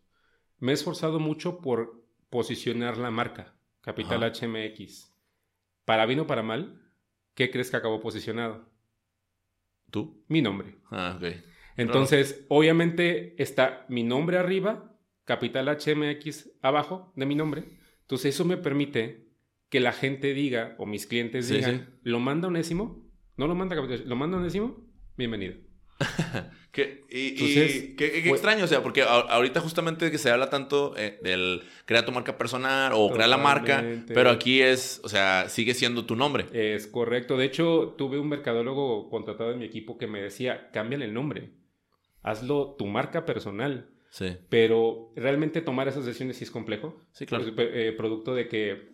[SPEAKER 1] Me he esforzado mucho por posicionar la marca, Capital HMX. Para bien o para mal, ¿qué crees que acabó posicionado?
[SPEAKER 2] ¿Tú?
[SPEAKER 1] Mi nombre. Ah, ok. Entonces, obviamente está mi nombre arriba, Capital HMX abajo de mi nombre. Entonces, eso me permite que la gente diga, o mis clientes digan, ¿lo manda Onésimo? ¿No lo manda Capital? ¿Lo manda Onésimo? Bienvenido.
[SPEAKER 2] qué, y, qué, extraño, o sea, porque ahorita justamente que se habla tanto eh, del crear tu marca personal o crear la marca, pero aquí es, o sea, sigue siendo tu nombre.
[SPEAKER 1] Es correcto. De hecho, tuve un mercadólogo contratado en mi equipo que me decía, cámbiale el nombre, hazlo tu marca personal. Sí. Pero realmente tomar esas decisiones sí es complejo. Sí, claro. Eh, producto de que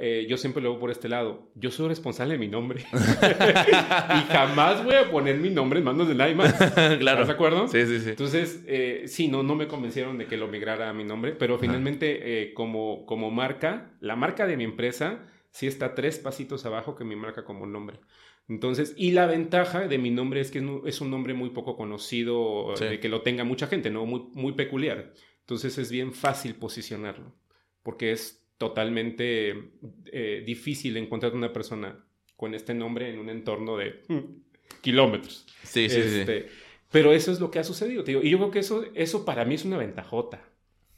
[SPEAKER 1] eh, yo siempre lo veo por este lado. Yo soy responsable de mi nombre. y jamás voy a poner mi nombre en manos de nadie más. claro. ¿Estás de acuerdo? Sí, sí, sí. Entonces, eh, sí, no, no me convencieron de que lo migrara a mi nombre, pero finalmente, eh, como, como marca, la marca de mi empresa sí está tres pasitos abajo que mi marca como nombre. Entonces, y la ventaja de mi nombre es que es un nombre muy poco conocido, de que lo tenga mucha gente, ¿no? Muy, muy peculiar. Entonces es bien fácil posicionarlo, porque es totalmente eh, difícil encontrar una persona con este nombre en un entorno de mm, kilómetros. Sí, sí, sí. Este, pero eso es lo que ha sucedido, te digo. Y yo creo que eso, eso para mí es una ventajota.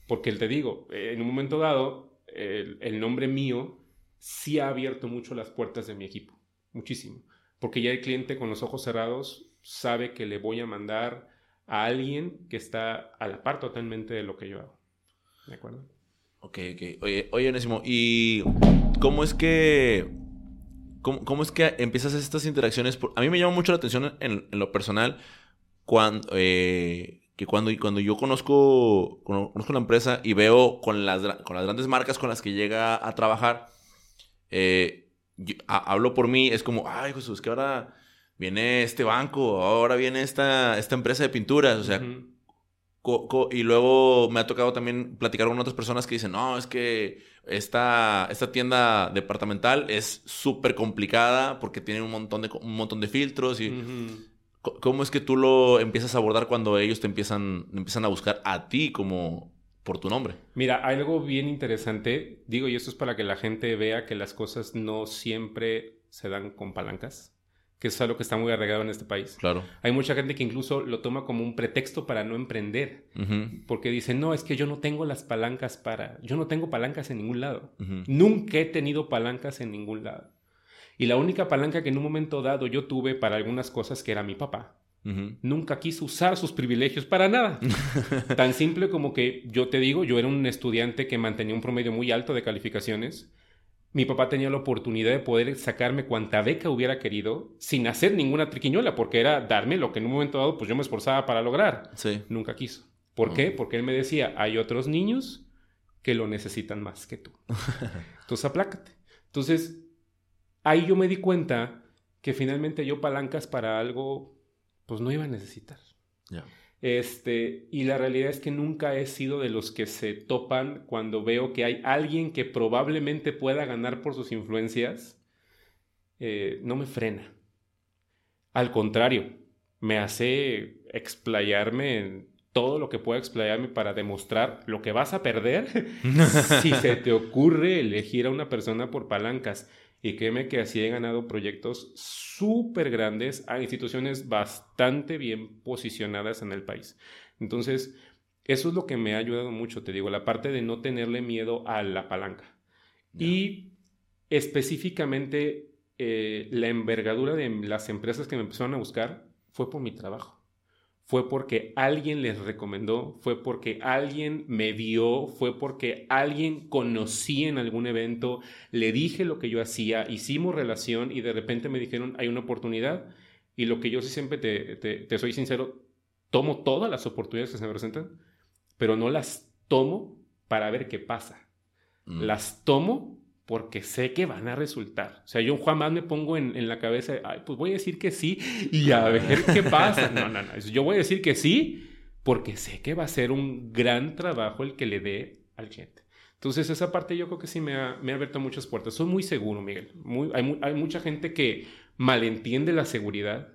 [SPEAKER 1] Porque te digo, eh, en un momento dado, el, el, nombre mío sí ha abierto mucho las puertas de mi equipo. Muchísimo. Porque ya el cliente con los ojos cerrados sabe que le voy a mandar a alguien que está a la par totalmente de lo que yo hago. ¿De acuerdo?
[SPEAKER 2] Ok, ok. Oye, oye, ¿y cómo es que... Cómo, es que empiezas estas interacciones? A mí me llama mucho la atención en, lo personal eh, que cuando, cuando yo conozco, conozco la empresa y veo con las, con las grandes marcas con las que llega a trabajar, eh, hablo por mí, es como, ay Jesús, que ahora viene este banco, ahora viene esta, esta empresa de pinturas, o sea, y luego me ha tocado también platicar con otras personas que dicen, no, es que esta, esta tienda departamental es súper complicada porque tiene un montón de, un montón de filtros y... ¿Cómo es que tú lo empiezas a abordar cuando ellos te empiezan, empiezan a buscar a ti como por tu nombre.
[SPEAKER 1] Mira, hay algo bien interesante, digo, y esto es para que la gente vea que las cosas no siempre se dan con palancas, que es algo que está muy arraigado en este país.
[SPEAKER 2] Claro.
[SPEAKER 1] Hay mucha gente que incluso lo toma como un pretexto para no emprender, porque dice, no, es que yo no tengo las palancas para, yo no tengo palancas en ningún lado. Nunca he tenido palancas en ningún lado. Y la única palanca que en un momento dado yo tuve para algunas cosas que era mi papá. Nunca quiso usar sus privilegios para nada. Tan simple como que yo te digo, yo era un estudiante que mantenía un promedio muy alto de calificaciones. Mi papá tenía la oportunidad de poder sacarme cuanta beca hubiera querido sin hacer ninguna triquiñola, porque era darme lo que en un momento dado pues yo me esforzaba para lograr.
[SPEAKER 2] Sí.
[SPEAKER 1] Nunca quiso. ¿Por qué? Porque él me decía, hay otros niños que lo necesitan más que tú. Entonces aplácate. Entonces, ahí yo me di cuenta que finalmente yo palancas para algo pues no iba a necesitar. Este, y la realidad es que nunca he sido de los que se topan cuando veo que hay alguien que probablemente pueda ganar por sus influencias. Eh, no me frena. Al contrario, me hace explayarme en todo lo que pueda explayarme para demostrar lo que vas a perder si se te ocurre elegir a una persona por palancas. Y créeme que así he ganado proyectos súper grandes a instituciones bastante bien posicionadas en el país. Entonces, eso es lo que me ha ayudado mucho, te digo, la parte de no tenerle miedo a la palanca. Y específicamente eh, la envergadura de las empresas que me empezaron a buscar fue por mi trabajo fue porque alguien les recomendó, fue porque alguien me vio, fue porque alguien conocí en algún evento, le dije lo que yo hacía, hicimos relación y de repente me dijeron, hay una oportunidad. Y lo que yo sí siempre te, te, soy sincero, tomo todas las oportunidades que se me presentan, pero no las tomo para ver qué pasa. Mm. Las tomo porque sé que van a resultar. O sea, yo jamás me pongo en, la cabeza, ay, pues voy a decir que sí y a ver qué pasa. No, no, no. Yo voy a decir que sí porque sé que va a ser un gran trabajo el que le dé al cliente. Entonces, esa parte yo creo que sí me ha, me ha abierto muchas puertas. Soy muy seguro, Miguel. Muy, hay, hay, mucha gente que malentiende la seguridad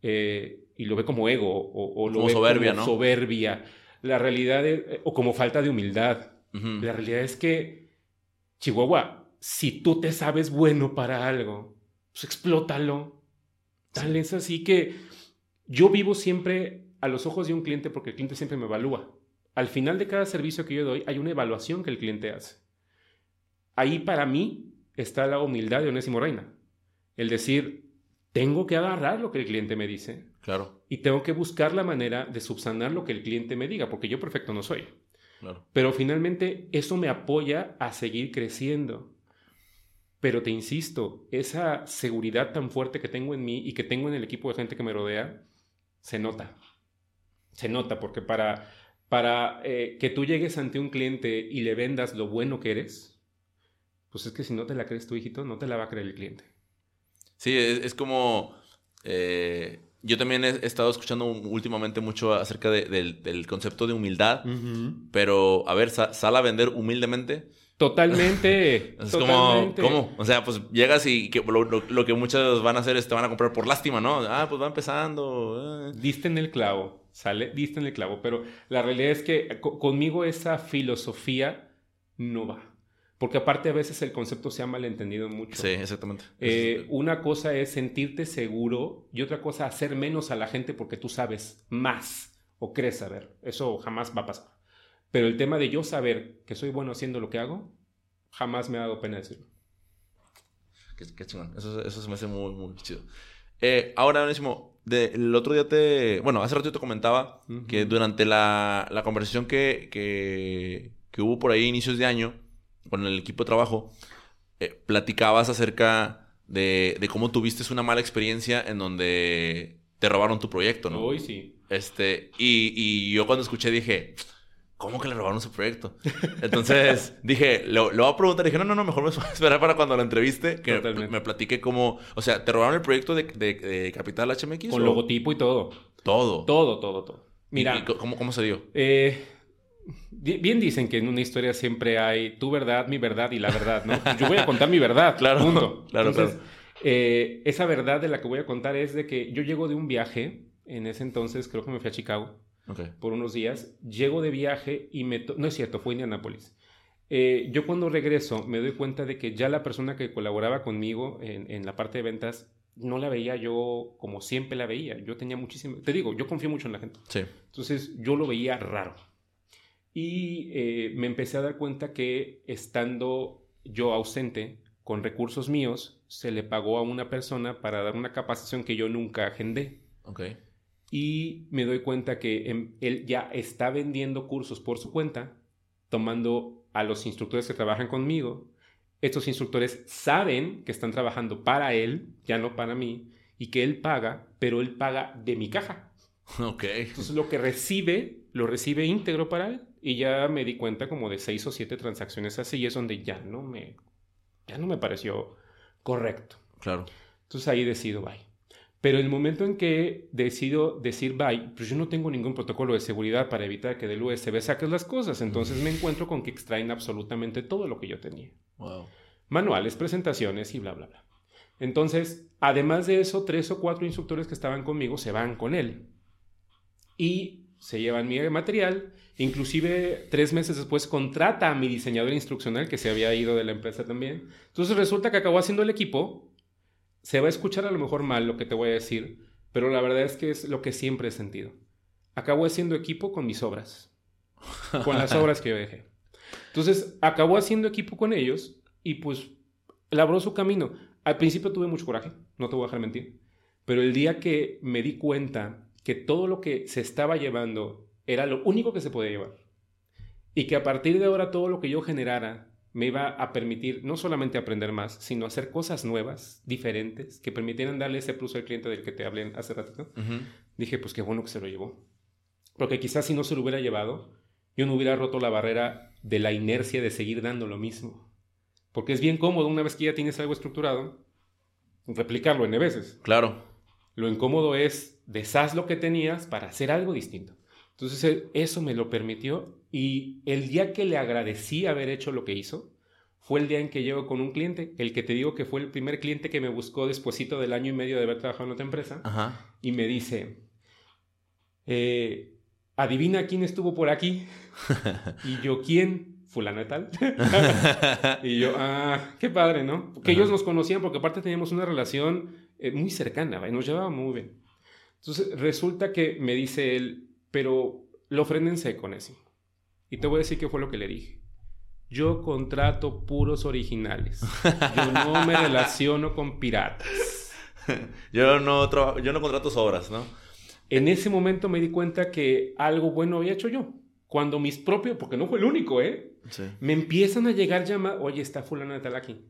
[SPEAKER 1] eh, y lo ve como ego o, lo
[SPEAKER 2] como
[SPEAKER 1] ve
[SPEAKER 2] soberbia,
[SPEAKER 1] como
[SPEAKER 2] ¿no?
[SPEAKER 1] soberbia. La realidad es, o como falta de humildad. La realidad es que Chihuahua si tú te sabes bueno para algo, pues explótalo. Tal es así que yo vivo siempre a los ojos de un cliente porque el cliente siempre me evalúa. Al final de cada servicio que yo doy hay una evaluación que el cliente hace. Ahí para mí está la humildad de Onésimo Reina. El decir, tengo que agarrar lo que el cliente me dice.
[SPEAKER 2] Claro.
[SPEAKER 1] Y tengo que buscar la manera de subsanar lo que el cliente me diga, porque yo perfecto no soy.
[SPEAKER 2] Claro.
[SPEAKER 1] Pero finalmente eso me apoya a seguir creciendo. Pero te insisto, esa seguridad tan fuerte que tengo en mí y que tengo en el equipo de gente que me rodea, se nota. Se nota porque para, para eh, que tú llegues ante un cliente y le vendas lo bueno que eres, pues es que si no te la crees tu hijito, no te la va a creer el cliente.
[SPEAKER 2] Sí, es, como... Eh, yo también he, estado escuchando últimamente mucho acerca del, concepto de humildad, pero a ver, sal a vender humildemente
[SPEAKER 1] Totalmente.
[SPEAKER 2] es como, ¿cómo? O sea, pues llegas y que lo, que muchos van a hacer es te van a comprar por lástima, ¿no? Ah, pues va empezando.
[SPEAKER 1] Eh. Diste en el clavo, ¿sale? Diste en el clavo. Pero la realidad es que conmigo esa filosofía no va. Porque aparte a veces el concepto se ha malentendido mucho.
[SPEAKER 2] Sí, exactamente.
[SPEAKER 1] Eh, una cosa es sentirte seguro y otra cosa hacer menos a la gente porque tú sabes más o crees saber. Eso jamás va a pasar. Pero el tema de yo saber que soy bueno haciendo lo que hago, jamás me ha dado pena decirlo.
[SPEAKER 2] Qué, chingón. Eso, eso, se me hace muy, muy chido. Eh, ahora mismo, el otro día te. Bueno, hace rato te comentaba que durante la, la conversación que, que, que, hubo por ahí, inicios de año, con el equipo de trabajo, eh, platicabas acerca de, de, cómo tuviste una mala experiencia en donde te robaron tu proyecto, ¿no?
[SPEAKER 1] Hoy sí.
[SPEAKER 2] Este, y, y yo cuando escuché dije ¿cómo que le robaron su proyecto? Entonces dije, lo, lo voy a preguntar. Dije, no, no, no, mejor me voy a esperar para cuando lo entreviste, que me platiqué cómo, o sea, ¿te robaron el proyecto de, de, Capital HMX?
[SPEAKER 1] Con logotipo y todo.
[SPEAKER 2] Todo.
[SPEAKER 1] Todo, todo, todo.
[SPEAKER 2] Mira. cómo, cómo, se dio?
[SPEAKER 1] Eh, bien dicen que en una historia siempre hay tu verdad, mi verdad y la verdad, ¿no? Yo voy a contar mi verdad,
[SPEAKER 2] claro.
[SPEAKER 1] Punto.
[SPEAKER 2] Claro,
[SPEAKER 1] Entonces, eh, esa verdad de la que voy a contar es de que yo llego de un viaje, en ese entonces creo que me fui a Chicago, por unos días. Llego de viaje y me... No es cierto, fue Indianápolis. Eh, yo cuando regreso me doy cuenta de que ya la persona que colaboraba conmigo en, en, la parte de ventas no la veía yo como siempre la veía. Yo tenía muchísimo... Te digo, yo confío mucho en la gente.
[SPEAKER 2] Sí.
[SPEAKER 1] Entonces yo lo veía raro. Y eh, me empecé a dar cuenta que estando yo ausente con recursos míos, se le pagó a una persona para dar una capacitación que yo nunca agendé.
[SPEAKER 2] Ok.
[SPEAKER 1] Y me doy cuenta que em, él ya está vendiendo cursos por su cuenta, tomando a los instructores que trabajan conmigo. Estos instructores saben que están trabajando para él, ya no para mí, y que él paga, pero él paga de mi caja.
[SPEAKER 2] Ok.
[SPEAKER 1] Entonces lo que recibe, lo recibe íntegro para él. Y ya me di cuenta como de seis o siete transacciones así y es donde ya no me, ya no me pareció correcto.
[SPEAKER 2] Claro.
[SPEAKER 1] Entonces ahí decido bye. Pero el momento en que decido decir bye, pues yo no tengo ningún protocolo de seguridad para evitar que del USB saques las cosas. Entonces me encuentro con que extraen absolutamente todo lo que yo tenía.
[SPEAKER 2] Wow.
[SPEAKER 1] Manuales, presentaciones y bla, bla, bla. Entonces, además de eso, tres o cuatro instructores que estaban conmigo se van con él. Y se llevan mi material, inclusive tres meses después contrata a mi diseñador instruccional que se había ido de la empresa también. Entonces resulta que acabó haciendo el equipo, se va a escuchar a lo mejor mal lo que te voy a decir, pero la verdad es que es lo que siempre he sentido. Acabó haciendo equipo con mis obras, con las obras que yo dejé. Entonces acabó haciendo equipo con ellos y pues labró su camino. Al principio tuve mucho coraje, no te voy a dejar mentir, pero el día que me di cuenta que todo lo que se estaba llevando era lo único que se podía llevar. Y que a partir de ahora todo lo que yo generara me iba a permitir no solamente aprender más, sino hacer cosas nuevas, diferentes, que permitieran darle ese plus al cliente del que te hablé hace rato. Dije, pues qué bueno que se lo llevó. Porque quizás si no se lo hubiera llevado, yo no hubiera roto la barrera de la inercia de seguir dando lo mismo. Porque es bien cómodo una vez que ya tienes algo estructurado, replicarlo N veces.
[SPEAKER 2] Claro.
[SPEAKER 1] Lo incómodo es deshaz lo que tenías para hacer algo distinto. Entonces eso me lo permitió y el día que le agradecí haber hecho lo que hizo fue el día en que llego con un cliente, el que te digo que fue el primer cliente que me buscó despuesito del año y medio de haber trabajado en otra empresa y me dice, eh, adivina quién estuvo por aquí y yo quién fulano tal. y yo, ah, qué padre, ¿no? Que ellos nos conocían porque aparte teníamos una relación eh, muy cercana, y nos llevaba muy bien. Entonces resulta que me dice él, pero lo frenense con eso. Y te voy a decir qué fue lo que le dije. Yo contrato puros originales. Yo no me relaciono con piratas.
[SPEAKER 2] yo, no yo no contrato sobras, ¿no?
[SPEAKER 1] En ese momento me di cuenta que algo bueno había hecho yo. Cuando mis propios, porque no fue el único, ¿eh? Me empiezan a llegar llamadas, oye, está fulano de tal aquí.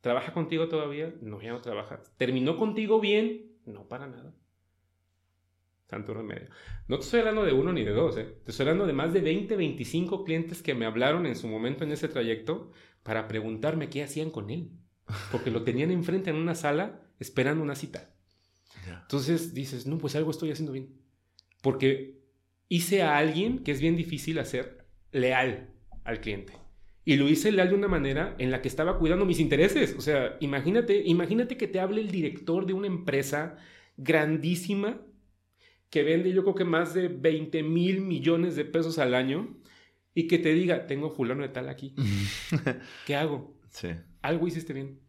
[SPEAKER 1] ¿Trabaja contigo todavía? No, ya no trabaja. ¿Terminó contigo bien? No, para nada. Tanto remedio. No te estoy hablando de uno ni de dos, ¿eh? Te estoy hablando de más de 20, 25 clientes que me hablaron en su momento en ese trayecto para preguntarme qué hacían con él. Porque lo tenían enfrente en una sala esperando una cita. Entonces dices, no, pues algo estoy haciendo bien. Porque hice a alguien que es bien difícil hacer leal al cliente. Y lo hice leal de una manera en la que estaba cuidando mis intereses. O sea, imagínate, imagínate que te hable el director de una empresa grandísima que vende yo creo que más de 20 mil millones de pesos al año y que te diga, tengo fulano de tal aquí. ¿Qué hago?
[SPEAKER 2] Sí.
[SPEAKER 1] Algo hiciste bien.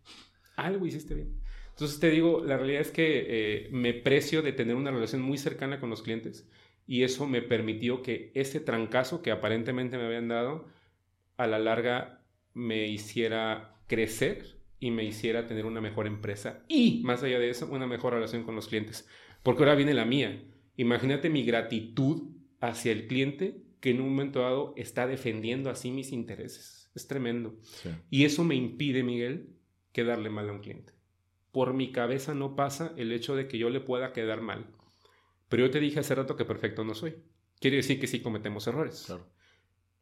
[SPEAKER 1] Algo hiciste bien. Entonces te digo, la realidad es que eh, me precio de tener una relación muy cercana con los clientes y eso me permitió que ese trancazo que aparentemente me habían dado, a la larga me hiciera crecer y me hiciera tener una mejor empresa y, más allá de eso, una mejor relación con los clientes. Porque ahora viene la mía. Imagínate mi gratitud hacia el cliente que en un momento dado está defendiendo así mis intereses. Es tremendo. Y eso me impide, Miguel, quedarle mal a un cliente. Por mi cabeza no pasa el hecho de que yo le pueda quedar mal. Pero yo te dije hace rato que perfecto no soy. Quiere decir que sí cometemos errores.
[SPEAKER 2] Claro.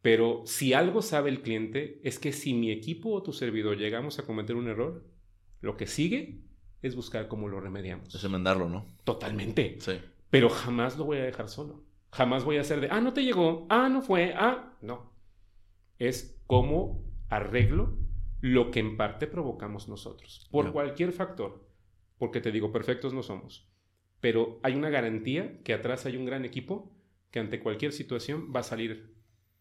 [SPEAKER 1] Pero si algo sabe el cliente es que si mi equipo o tu servidor llegamos a cometer un error, lo que sigue es buscar cómo lo remediamos.
[SPEAKER 2] Es enmendarlo, ¿no?
[SPEAKER 1] Totalmente.
[SPEAKER 2] Sí.
[SPEAKER 1] Pero jamás lo voy a dejar solo. Jamás voy a hacer de, ah, no te llegó, ah, no fue, ah, no. Es cómo arreglo lo que en parte provocamos nosotros. Por cualquier factor. Porque te digo, perfectos no somos pero hay una garantía que atrás hay un gran equipo que ante cualquier situación va a salir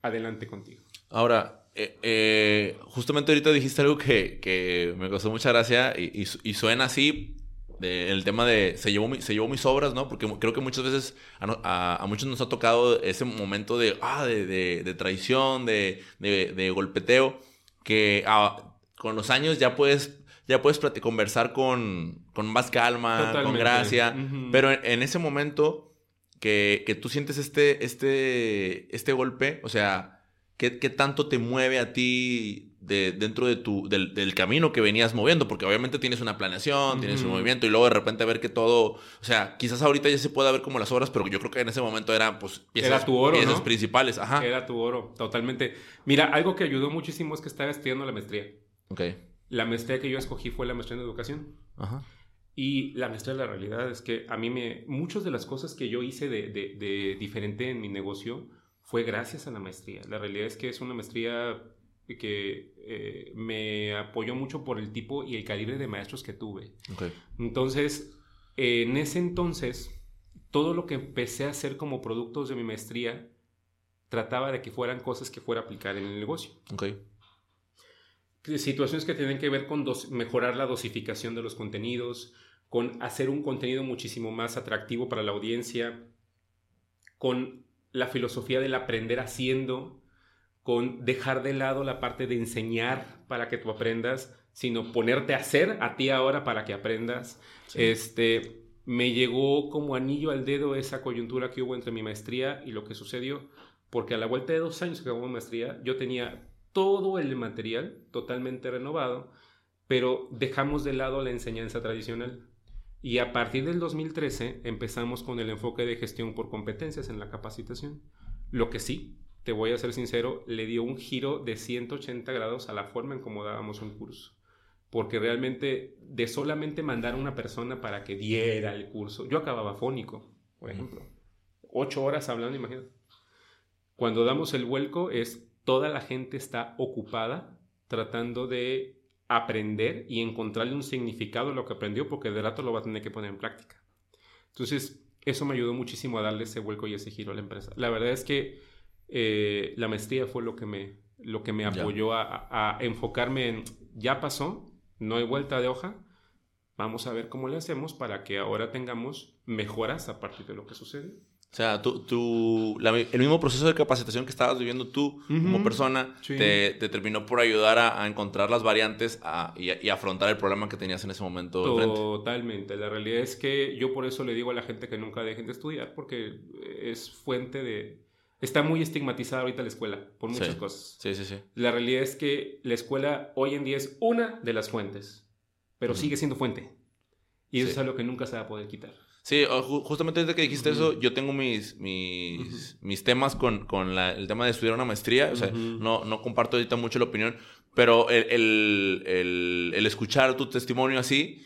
[SPEAKER 1] adelante contigo.
[SPEAKER 2] Ahora, eh, eh, justamente ahorita dijiste algo que, me causó mucha gracia y, suena así, el tema de se llevó, se llevó mis obras, ¿no? Porque creo que muchas veces a, muchos nos ha tocado ese momento de, ah, de, traición, de, golpeteo, que ah, con los años ya puedes, ya puedes conversar con, más calma, con gracia, pero en, ese momento que, que, tú sientes este, este, este golpe, o sea ¿Qué, tanto te mueve a ti de, dentro de tu, del, camino que venías moviendo? Porque obviamente tienes una planeación, tienes un movimiento y luego de repente ver que todo, o sea, quizás ahorita ya se pueda ver como las obras, pero yo creo que en ese momento eran pues
[SPEAKER 1] piezas, Era tu oro,
[SPEAKER 2] principales. Ajá.
[SPEAKER 1] Era tu oro, totalmente. Mira, algo que ayudó muchísimo es que estaba estudiando la maestría.
[SPEAKER 2] Ok.
[SPEAKER 1] La maestría que yo escogí fue la maestría en educación.
[SPEAKER 2] Ajá.
[SPEAKER 1] Y la maestría de la realidad es que a mí me... Muchas de las cosas que yo hice de, de, de diferente en mi negocio fue gracias a la maestría. La realidad es que es una maestría que eh, me apoyó mucho por el tipo y el calibre de maestros que tuve. Entonces, en ese entonces, todo lo que empecé a hacer como productos de mi maestría trataba de que fueran cosas que fuera a aplicar en el negocio. Situaciones que tienen que ver con mejorar la dosificación de los contenidos, con hacer un contenido muchísimo más atractivo para la audiencia, con la filosofía del aprender haciendo, con dejar de lado la parte de enseñar para que tú aprendas, sino ponerte a hacer a ti ahora para que aprendas. Este, me llegó como anillo al dedo esa coyuntura que hubo entre mi maestría y lo que sucedió, porque a la vuelta de dos años que acabó mi maestría, yo tenía todo el material totalmente renovado, pero dejamos de lado la enseñanza tradicional. Y a partir del 2013 empezamos con el enfoque de gestión por competencias en la capacitación. Lo que sí, te voy a ser sincero, le dio un giro de 180 grados a la forma en cómo dábamos un curso. Porque realmente de solamente mandar a una persona para que diera el curso, yo acababa fónico, por ejemplo. Ocho horas hablando, imagínate. Cuando damos el vuelco es toda la gente está ocupada tratando de aprender y encontrarle un significado a lo que aprendió porque de rato lo va a tener que poner en práctica. Entonces, eso me ayudó muchísimo a darle ese vuelco y ese giro a la empresa. La verdad es que eh, la maestría fue lo que me, lo que me apoyó a, enfocarme en, ya pasó, no hay vuelta de hoja, vamos a ver cómo le hacemos para que ahora tengamos mejoras a partir de lo que sucede.
[SPEAKER 2] O sea, tú, el mismo proceso de capacitación que estabas viviendo tú como persona te, terminó por ayudar a, encontrar las variantes y, afrontar el problema que tenías en ese momento.
[SPEAKER 1] Totalmente. La realidad es que yo por eso le digo a la gente que nunca dejen de estudiar porque es fuente de... Está muy estigmatizada ahorita la escuela por muchas cosas.
[SPEAKER 2] Sí, sí, sí.
[SPEAKER 1] La realidad es que la escuela hoy en día es una de las fuentes, pero sigue siendo fuente. Y eso es algo que nunca se va a poder quitar.
[SPEAKER 2] Sí, justamente desde que dijiste eso, yo tengo mis, mis, mis temas con, con la, el tema de estudiar una maestría. O sea, no, no comparto ahorita mucho la opinión, pero el, el, el, el escuchar tu testimonio así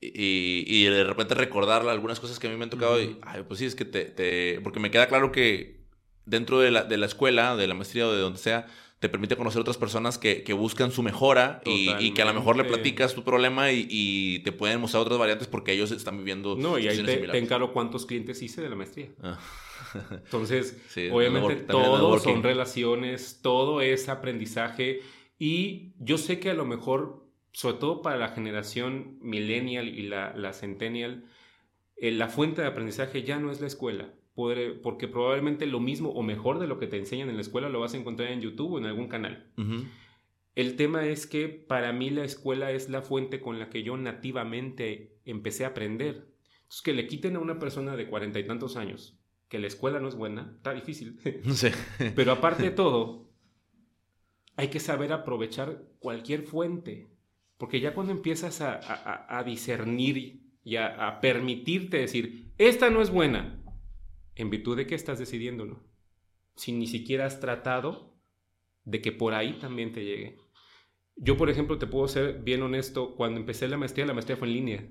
[SPEAKER 2] y, y, de repente recordar algunas cosas que a mí me han tocado, y, ay, pues sí, es que te, te, Porque me queda claro que dentro de la, de la escuela, de la maestría o de donde sea, te permite conocer otras personas que, que buscan su mejora y, que a lo mejor le platicas tu problema y, te pueden mostrar otras variantes porque ellos están viviendo.
[SPEAKER 1] No, y ahí te, encaro cuántos clientes hice de la maestría. Ah. Entonces, obviamente todo son relaciones, todo es aprendizaje y yo sé que a lo mejor, sobre todo para la generación millennial y la, la centennial, eh, la fuente de aprendizaje ya no es la escuela porque probablemente lo mismo o mejor de lo que te enseñan en la escuela lo vas a encontrar en YouTube o en algún canal. El tema es que para mí la escuela es la fuente con la que yo nativamente empecé a aprender. Entonces, que le quiten a una persona de cuarenta y tantos años que la escuela no es buena, está difícil. Pero aparte de todo, hay que saber aprovechar cualquier fuente. Porque ya cuando empiezas a, discernir y a permitirte decir, esta no es buena, en virtud de que estás decidiéndolo, si ni siquiera has tratado de que por ahí también te llegue. Yo, por ejemplo, te puedo ser bien honesto, cuando empecé la maestría, la maestría fue en línea.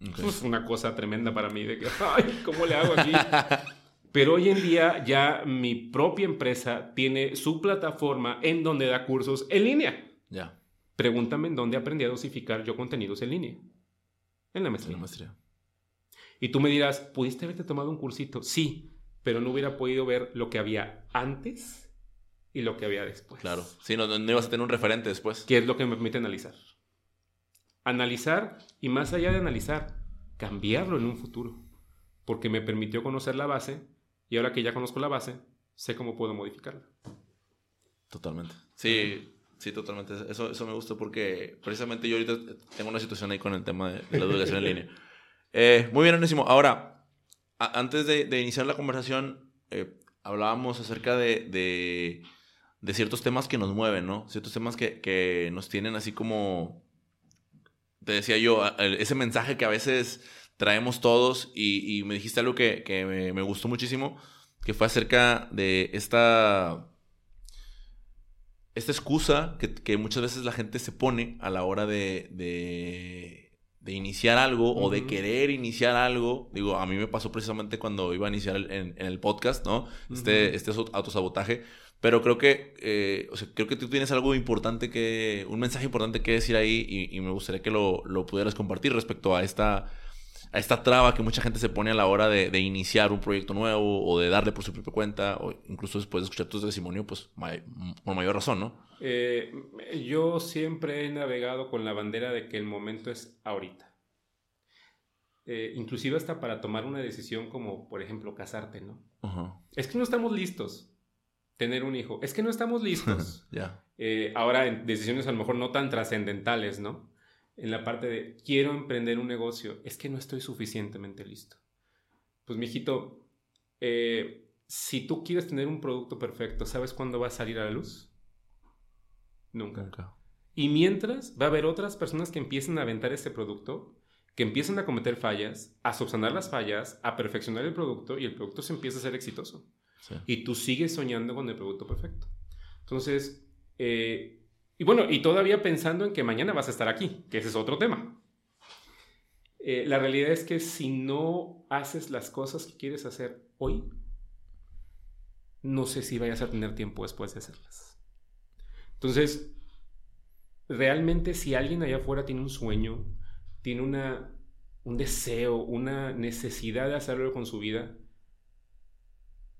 [SPEAKER 1] Es una cosa tremenda para mí, de que, ay, ¿cómo le hago aquí? Pero hoy en día ya mi propia empresa tiene su plataforma en donde da cursos en línea.
[SPEAKER 2] Ya.
[SPEAKER 1] Pregúntame en dónde aprendí a dosificar yo contenidos en línea. En la maestría. En la maestría. Y tú me dirás, ¿pudiste haberte tomado un cursito? Sí, pero no hubiera podido ver lo que había antes y lo que había después.
[SPEAKER 2] Claro. Sí, no, no ibas a tener un referente después.
[SPEAKER 1] ¿Qué es lo que me permite analizar? Analizar y más allá de analizar, cambiarlo en un futuro. Porque me permitió conocer la base y ahora que ya conozco la base, sé cómo puedo modificarla.
[SPEAKER 2] Totalmente. Sí, sí, totalmente. Eso, eso me gusta porque precisamente yo ahorita tengo una situación ahí con el tema de, la educación en línea. Eh, muy bien, Onésimo. Ahora, antes de, iniciar la conversación, eh, hablábamos acerca de, de, ciertos temas que nos mueven, ¿no? Ciertos temas que, nos tienen así como, te decía yo, ese mensaje que a veces traemos todos y, me dijiste algo que, me, gustó muchísimo, que fue acerca de esta, esta excusa que muchas veces la gente se pone a la hora de, de iniciar algo o de querer iniciar algo. Digo, a mí me pasó precisamente cuando iba a iniciar en, el podcast, ¿no? Este, este autosabotaje. Pero creo que, eh, o sea, creo que tú tienes algo importante que, un mensaje importante que decir ahí y, me gustaría que lo, lo, pudieras compartir respecto a esta, a esta traba que mucha gente se pone a la hora de, de, iniciar un proyecto nuevo o de darle por su propia cuenta o incluso después de escuchar tu testimonio, pues con mayor razón, ¿no?
[SPEAKER 1] Eh, yo siempre he navegado con la bandera de que el momento es ahorita. Eh, inclusive hasta para tomar una decisión como, por ejemplo, casarte, ¿no? Es que no estamos listos tener un hijo. Es que no estamos listos.
[SPEAKER 2] Ya.
[SPEAKER 1] Eh, ahora en decisiones a lo mejor no tan trascendentales, ¿no? En la parte de quiero emprender un negocio. Es que no estoy suficientemente listo. Pues, mijito, si tú quieres tener un producto perfecto, ¿sabes cuándo va a salir a la luz? Nunca. Y mientras va a haber otras personas que empiecen a aventar este producto, que empiecen a cometer fallas, a subsanar las fallas, a perfeccionar el producto y el producto se empieza a ser exitoso. Y tú sigues soñando con el producto perfecto. Entonces, eh, y bueno, y todavía pensando en que mañana vas a estar aquí, que ese es otro tema. Eh, la realidad es que si no haces las cosas que quieres hacer hoy, no sé si vayas a tener tiempo después de hacerlas. Entonces, realmente si alguien allá afuera tiene un sueño, tiene una, un deseo, una necesidad de hacerlo con su vida,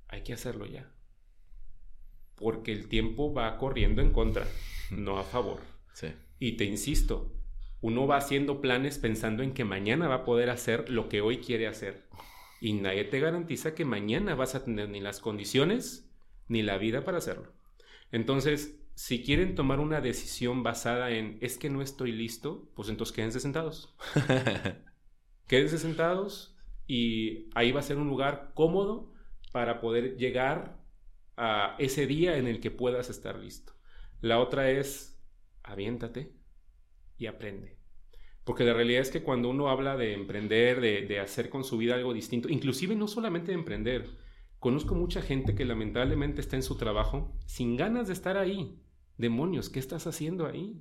[SPEAKER 1] hay que hacerlo ya. Porque el tiempo va corriendo en contra, no a favor. Y te insisto, uno va haciendo planes pensando en que mañana va a poder hacer lo que hoy quiere hacer. Y nadie te garantiza que mañana vas a tener ni las condiciones ni la vida para hacerlo. Entonces, si quieren tomar una decisión basada en es que no estoy listo, pues entonces quédense sentados. quédense sentados y ahí va a ser un lugar cómodo para poder llegar a ese día en el que puedas estar listo. La otra es aviéntate y aprende. Porque la realidad es que cuando uno habla de emprender, de, de hacer con su vida algo distinto, inclusive no solamente de emprender, conozco mucha gente que lamentablemente está en su trabajo sin ganas de estar ahí Demonios, ¿qué estás haciendo ahí?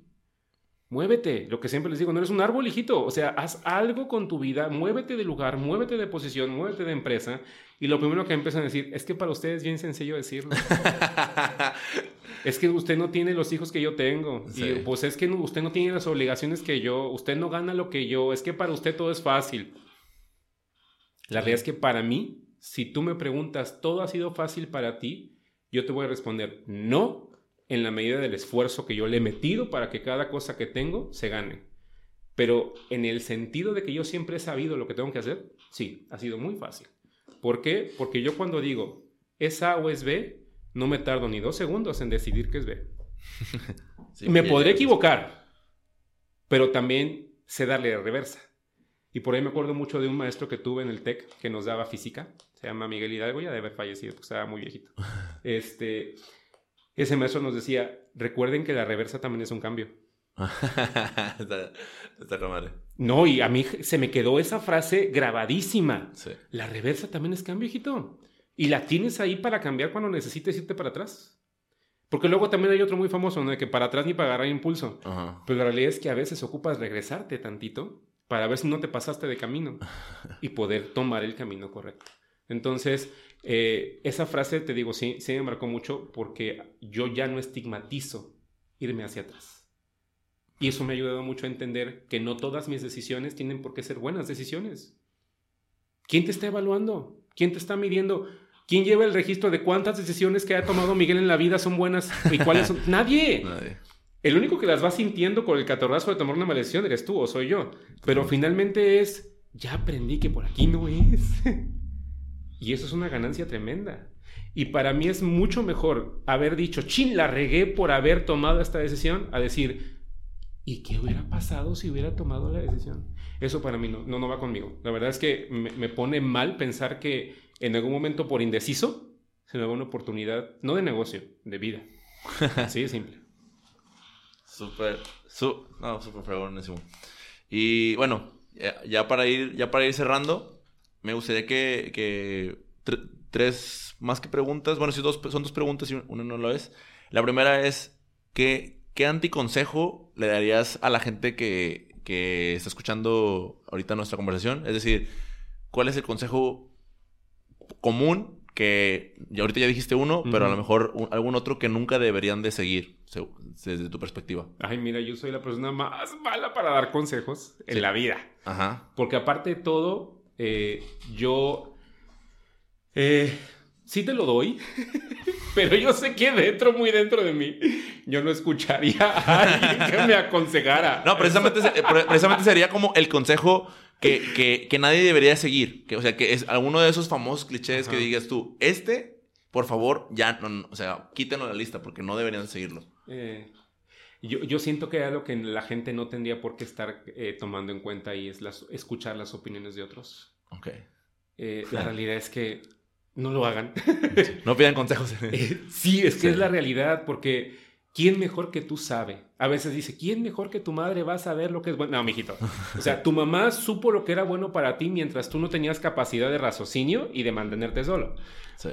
[SPEAKER 1] Muévete, lo que siempre les digo, no eres un árbol, hijito. O sea, haz algo con tu vida, muévete de lugar, muévete de posición, muévete de empresa. Y lo primero que empiezan a decir es que para ustedes es bien sencillo decirlo. es que usted no tiene los hijos que yo tengo. Y pues es que usted no tiene las obligaciones que yo. Usted no gana lo que yo. Es que para usted todo es fácil. La realidad es que para mí, si tú me preguntas, ¿todo ha sido fácil para ti? Yo te voy a responder, no, en la medida del esfuerzo que yo le he metido para que cada cosa que tengo se gane. Pero en el sentido de que yo siempre he sabido lo que tengo que hacer, sí, ha sido muy fácil. ¿Por qué? Porque yo cuando digo es A o es B, no me tardo ni dos segundos en decidir que es B. me podré equivocar, pero también sé darle reversa. Y por ahí me acuerdo mucho de un maestro que tuve en el TEC que nos daba física, se llama Miguel Hidalgo, ya debe haber fallecido, porque estaba muy viejito. Este, ese maestro nos decía, recuerden que la reversa también es un cambio.
[SPEAKER 2] está, está
[SPEAKER 1] No, y a mí se me quedó esa frase grabadísima. La reversa también es cambio, hijito. Y la tienes ahí para cambiar cuando necesites irte para atrás. Porque luego también hay otro muy famoso, ¿no? De que para atrás ni para agarrar impulso. Pero la realidad es que a veces ocupas regresarte tantito para ver si no te pasaste de camino y poder tomar el camino correcto. Entonces, eh, esa frase, te digo, sí, sí me marcó mucho porque yo ya no estigmatizo irme hacia atrás. Y eso me ha ayudado mucho a entender que no todas mis decisiones tienen por qué ser buenas decisiones. ¿Quién te está evaluando? ¿Quién te está midiendo? ¿Quién lleva el registro de cuántas decisiones que ha tomado Miguel en la vida son buenas y cuáles son? Nadie. Nadie. El único que las va sintiendo con el catorrazo de tomar una maldición eres tú o soy yo. Pero finalmente es, ya aprendí que por aquí no es. y eso es una ganancia tremenda. Y para mí es mucho mejor haber dicho, chin, la regué por haber tomado esta decisión, a decir, ¿y qué hubiera pasado si hubiera tomado la decisión? Eso para mí no, no, va conmigo. La verdad es que me, me, pone mal pensar que en algún momento por indeciso se me da una oportunidad, no de negocio, de vida. Así de simple.
[SPEAKER 2] Súper, su, no, súper fregonísimo. Y bueno, ya, para ir, ya para ir cerrando, me gustaría que, que tres, más que preguntas, bueno, si dos, son dos preguntas y una no lo es. La primera es, ¿qué, qué anticonsejo le darías a la gente que, que está escuchando ahorita nuestra conversación? Es decir, ¿cuál es el consejo común que y ahorita ya dijiste uno, pero a lo mejor algún otro que nunca deberían de seguir desde tu perspectiva.
[SPEAKER 1] Ay, mira, yo soy la persona más mala para dar consejos en la vida. Ajá. Porque aparte de todo, eh, yo eh, sí te lo doy, pero yo sé que dentro, muy dentro de mí, yo no escucharía a alguien que me aconsejara.
[SPEAKER 2] No, precisamente, precisamente sería como el consejo que, que, nadie debería seguir. Que, o sea, que es alguno de esos famosos clichés que digas tú, este, por favor, ya, no, o sea, quítenlo de la lista porque no deberían seguirlo.
[SPEAKER 1] Eh, yo, yo, siento que algo que la gente no tendría por qué estar eh, tomando en cuenta y es las, escuchar las opiniones de otros.
[SPEAKER 2] Ok.
[SPEAKER 1] Eh, la realidad es que no lo hagan.
[SPEAKER 2] no pidan consejos.
[SPEAKER 1] sí, es que es la realidad porque ¿quién mejor que tú sabe? A veces dice, ¿quién mejor que tu madre va a saber lo que es bueno? No, mijito. O sea, tu mamá supo lo que era bueno para ti mientras tú no tenías capacidad de raciocinio y de mantenerte solo.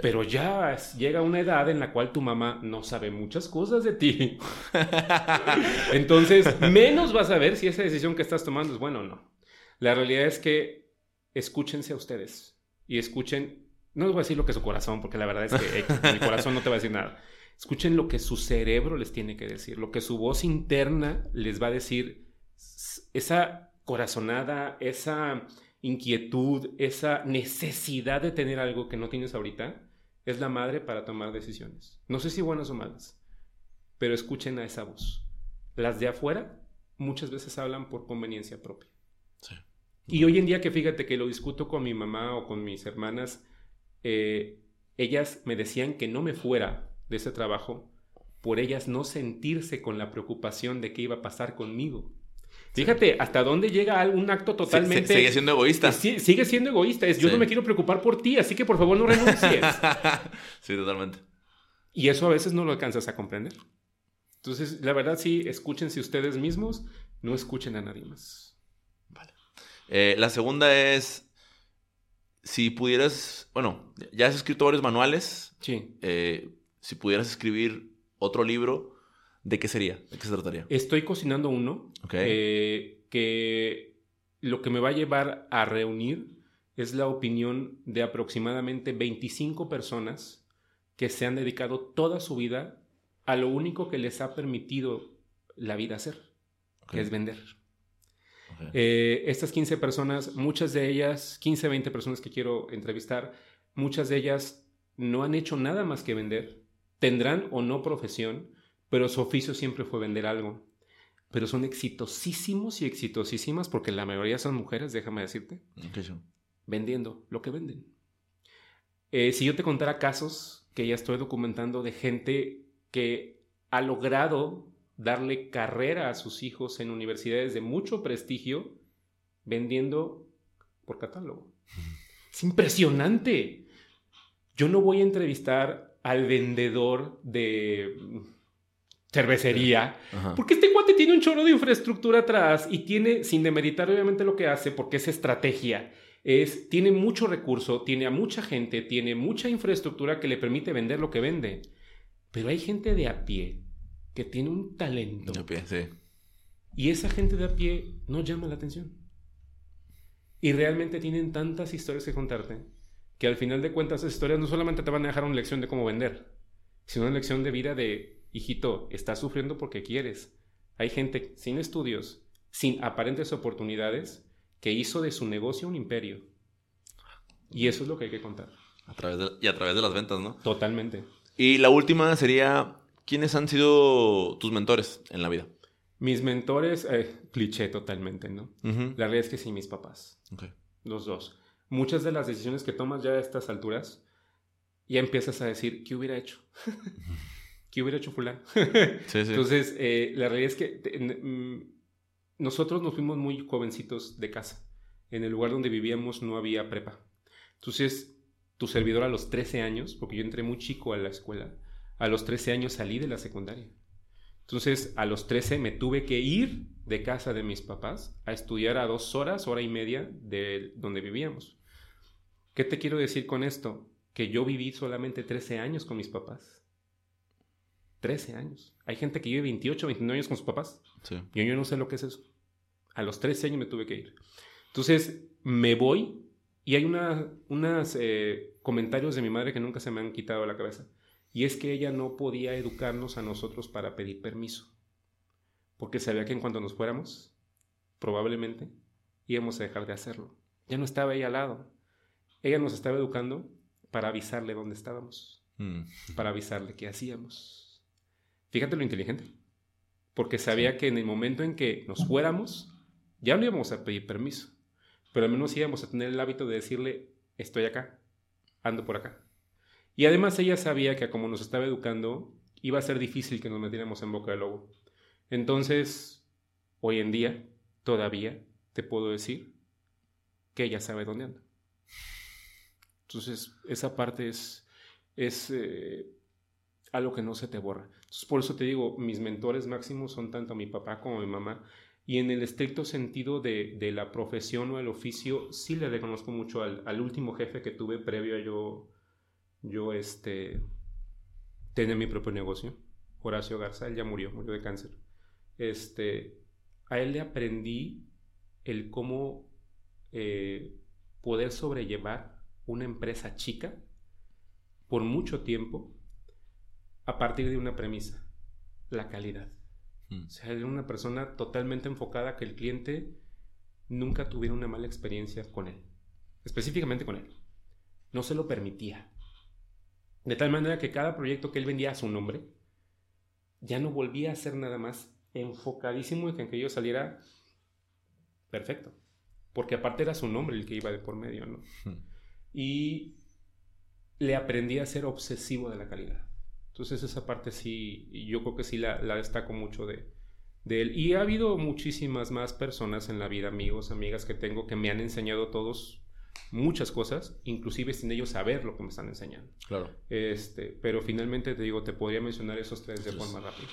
[SPEAKER 1] Pero ya llega una edad en la cual tu mamá no sabe muchas cosas de ti. Entonces, menos vas a ver si esa decisión que estás tomando es buena o no. La realidad es que escúchense a ustedes y escuchen, no les voy a decir lo que es su corazón, porque la verdad es que mi corazón no te va a decir nada Escuchen lo que su cerebro les tiene que decir, lo que su voz interna les va a decir. Esa corazonada, esa inquietud, esa necesidad de tener algo que no tienes ahorita, es la madre para tomar decisiones. No sé si buenas o malas, pero escuchen a esa voz. Las de afuera muchas veces hablan por conveniencia propia. Y hoy en día que fíjate que lo discuto con mi mamá o con mis hermanas, eh, ellas me decían que no me fuera de ese trabajo por ellas no sentirse con la preocupación de qué iba a pasar conmigo. Fíjate, hasta dónde llega un acto totalmente...
[SPEAKER 2] sigue siendo egoísta.
[SPEAKER 1] sigue siendo egoísta. Es, yo no me quiero preocupar por ti, así que por favor no renuncies.
[SPEAKER 2] sí, totalmente.
[SPEAKER 1] Y eso a veces no lo alcanzas a comprender. Entonces, la verdad sí, escúchense ustedes mismos, no escuchen a nadie más.
[SPEAKER 2] Vale. Eh, la segunda es, si pudieras, bueno, ya has escrito varios manuales.
[SPEAKER 1] Sí.
[SPEAKER 2] Eh, si pudieras escribir otro libro, ¿de qué sería? ¿De qué se trataría?
[SPEAKER 1] Estoy cocinando uno eh, que lo que me va a llevar a reunir es la opinión de aproximadamente 25 personas que se han dedicado toda su vida a lo único que les ha permitido la vida hacer, que es vender. Eh, estas 15 personas, muchas de ellas, 15, 20 personas que quiero entrevistar, muchas de ellas no han hecho nada más que vender, Tendrán o no profesión, pero su oficio siempre fue vender algo. Pero son exitosísimos y exitosísimas porque la mayoría son mujeres, déjame decirte. Vendiendo lo que venden. Eh, si yo te contara casos que ya estoy documentando de gente que ha logrado darle carrera a sus hijos en universidades de mucho prestigio vendiendo por catálogo. Es impresionante. Yo no voy a entrevistar al vendedor de cervecería, porque este cuate tiene un chorro de infraestructura atrás y tiene, sin demeritar obviamente lo que hace, porque es estrategia, es, tiene mucho recurso, tiene a mucha gente, tiene mucha infraestructura que le permite vender lo que vende. Pero hay gente de a pie que tiene un talento.
[SPEAKER 2] De a pie, sí.
[SPEAKER 1] Y esa gente de a pie no llama la atención. Y realmente tienen tantas historias que contarte que al final de cuentas esas historias no solamente te van a dejar una lección de cómo vender, sino una lección de vida de, hijito, estás sufriendo porque quieres. Hay gente sin estudios, sin aparentes oportunidades, que hizo de su negocio un imperio. Y eso es lo que hay que contar.
[SPEAKER 2] A través de, y a través de las ventas, ¿no?
[SPEAKER 1] Totalmente.
[SPEAKER 2] Y la última sería, ¿quiénes han sido tus mentores en la vida?
[SPEAKER 1] Mis mentores, eh, cliché totalmente, ¿no? La realidad es que sí, mis papás. Los dos. Muchas de las decisiones que tomas ya a estas alturas, ya empiezas a decir, ¿qué hubiera hecho? ¿Qué hubiera hecho fulano? Entonces, eh, la realidad es que mm, nosotros nos fuimos muy jovencitos de casa. En el lugar donde vivíamos no había prepa. Entonces, tu servidor a los 13 años, porque yo entré muy chico a la escuela, a los 13 años salí de la secundaria. Entonces, a los 13 me tuve que ir de casa de mis papás a estudiar a dos horas, hora y media de donde vivíamos. ¿Qué te quiero decir con esto? Que yo viví solamente 13 años con mis papás. 13 años. Hay gente que vive 28, 29 años con sus papás. Sí. Yo, yo no sé lo que es eso. A los 13 años me tuve que ir. Entonces, me voy y hay unos eh, comentarios de mi madre que nunca se me han quitado de la cabeza. Y es que ella no podía educarnos a nosotros para pedir permiso, porque sabía que en cuanto nos fuéramos, probablemente íbamos a dejar de hacerlo. Ya no estaba ella al lado. Ella nos estaba educando para avisarle dónde estábamos, mm. para avisarle qué hacíamos. Fíjate lo inteligente, porque sabía que en el momento en que nos fuéramos, ya no íbamos a pedir permiso, pero al menos íbamos a tener el hábito de decirle, estoy acá, ando por acá. Y además ella sabía que como nos estaba educando, iba a ser difícil que nos metiéramos en boca del lobo. Entonces, hoy en día, todavía te puedo decir que ella sabe dónde anda. Entonces, esa parte es, es eh, algo que no se te borra. Entonces, por eso te digo, mis mentores máximos son tanto mi papá como mi mamá. Y en el estricto sentido de, de la profesión o el oficio, sí le reconozco mucho al, al último jefe que tuve previo a yo yo este, tenía mi propio negocio. Horacio Garza, él ya murió, murió de cáncer. Este, a él le aprendí el cómo eh, poder sobrellevar una empresa chica por mucho tiempo a partir de una premisa, la calidad. Mm. O sea, era una persona totalmente enfocada a que el cliente nunca tuviera una mala experiencia con él, específicamente con él. No se lo permitía. De tal manera que cada proyecto que él vendía a su nombre ya no volvía a ser nada más enfocadísimo en que yo saliera perfecto. Porque aparte era su nombre el que iba de por medio, ¿no? Hmm. Y le aprendí a ser obsesivo de la calidad. Entonces esa parte sí, yo creo que sí la, destaco mucho de, de, él. Y ha habido muchísimas más personas en la vida, amigos, amigas que tengo, que me han enseñado todos muchas cosas, inclusive sin ellos saber lo que me están enseñando.
[SPEAKER 2] Claro.
[SPEAKER 1] Este, pero finalmente te digo, te podría mencionar esos tres de forma rápida.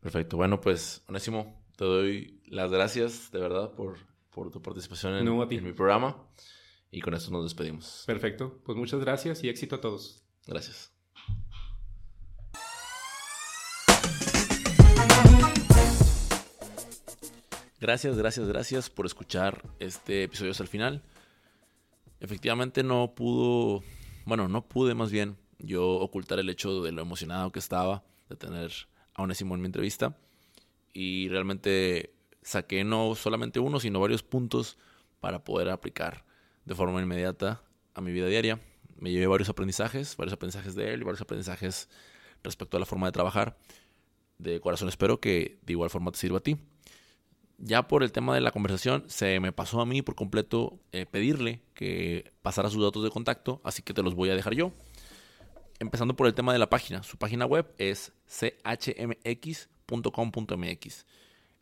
[SPEAKER 2] Perfecto. Bueno, pues, Onésimo, te doy las gracias de verdad por, por tu participación en, en mi programa. Y con esto nos despedimos.
[SPEAKER 1] Perfecto. Pues muchas gracias y éxito a todos.
[SPEAKER 2] Gracias. Gracias, gracias, gracias por escuchar este episodio hasta el final efectivamente no pudo, bueno, no pude más bien yo ocultar el hecho de lo emocionado que estaba de tener a Onésimo en mi entrevista y realmente saqué no solamente uno, sino varios puntos para poder aplicar de forma inmediata a mi vida diaria. Me llevé varios aprendizajes, varios aprendizajes de él y varios aprendizajes respecto a la forma de trabajar. De corazón espero que de igual forma te sirva a ti ya por el tema de la conversación, se me pasó a mí por completo eh, pedirle que pasara sus datos de contacto, así que te los voy a dejar yo. Empezando por el tema de la página. Su página web es chmx.com.mx.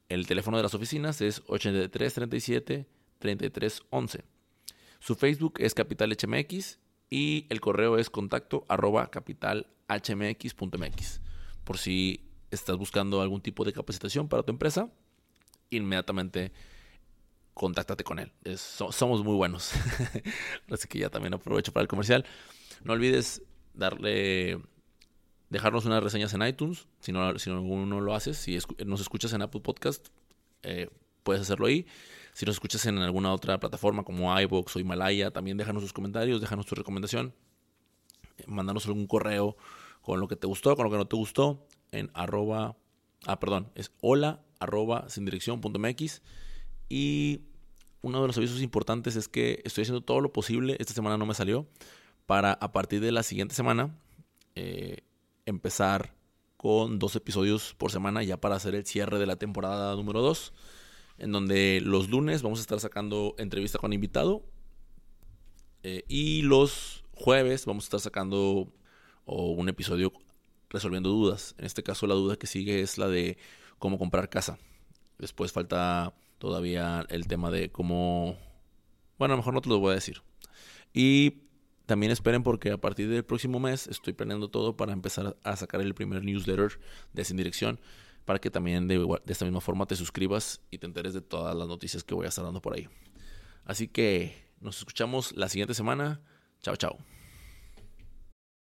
[SPEAKER 2] El teléfono de las oficinas es 8337 3311. Su Facebook es Capital HMX y el correo es contacto arroba capitalhmx.mx. Por si estás buscando algún tipo de capacitación para tu empresa, inmediatamente contáctate con él. somos muy buenos. Así que ya también aprovecho para el comercial. No olvides darle, dejarnos unas reseñas en iTunes. Si no, si no, lo haces, si nos escuchas en Apple Podcast, eh, puedes hacerlo ahí. Si nos escuchas en alguna otra plataforma como iBox o Himalaya, también déjanos sus comentarios, déjanos tu recomendación. Mándanos algún correo con lo que te gustó, con lo que no te gustó, en arroba, ah, perdón, es hola arroba sin dirección.mx. Y uno de los avisos importantes es que estoy haciendo todo lo posible, esta semana no me salió, para a partir de la siguiente semana eh, empezar con dos episodios por semana ya para hacer el cierre de la temporada número 2, en donde los lunes vamos a estar sacando entrevista con invitado eh, y los jueves vamos a estar sacando un episodio resolviendo dudas. En este caso la duda que sigue es la de cómo comprar casa. Después falta todavía el tema de cómo... Bueno, a lo mejor no te lo voy a decir. Y también esperen porque a partir del próximo mes estoy planeando todo para empezar a sacar el primer newsletter de Sin Dirección para que también de, de esta misma forma te suscribas y te enteres de todas las noticias que voy a estar dando por ahí. Así que nos escuchamos la siguiente semana. Chao, chao.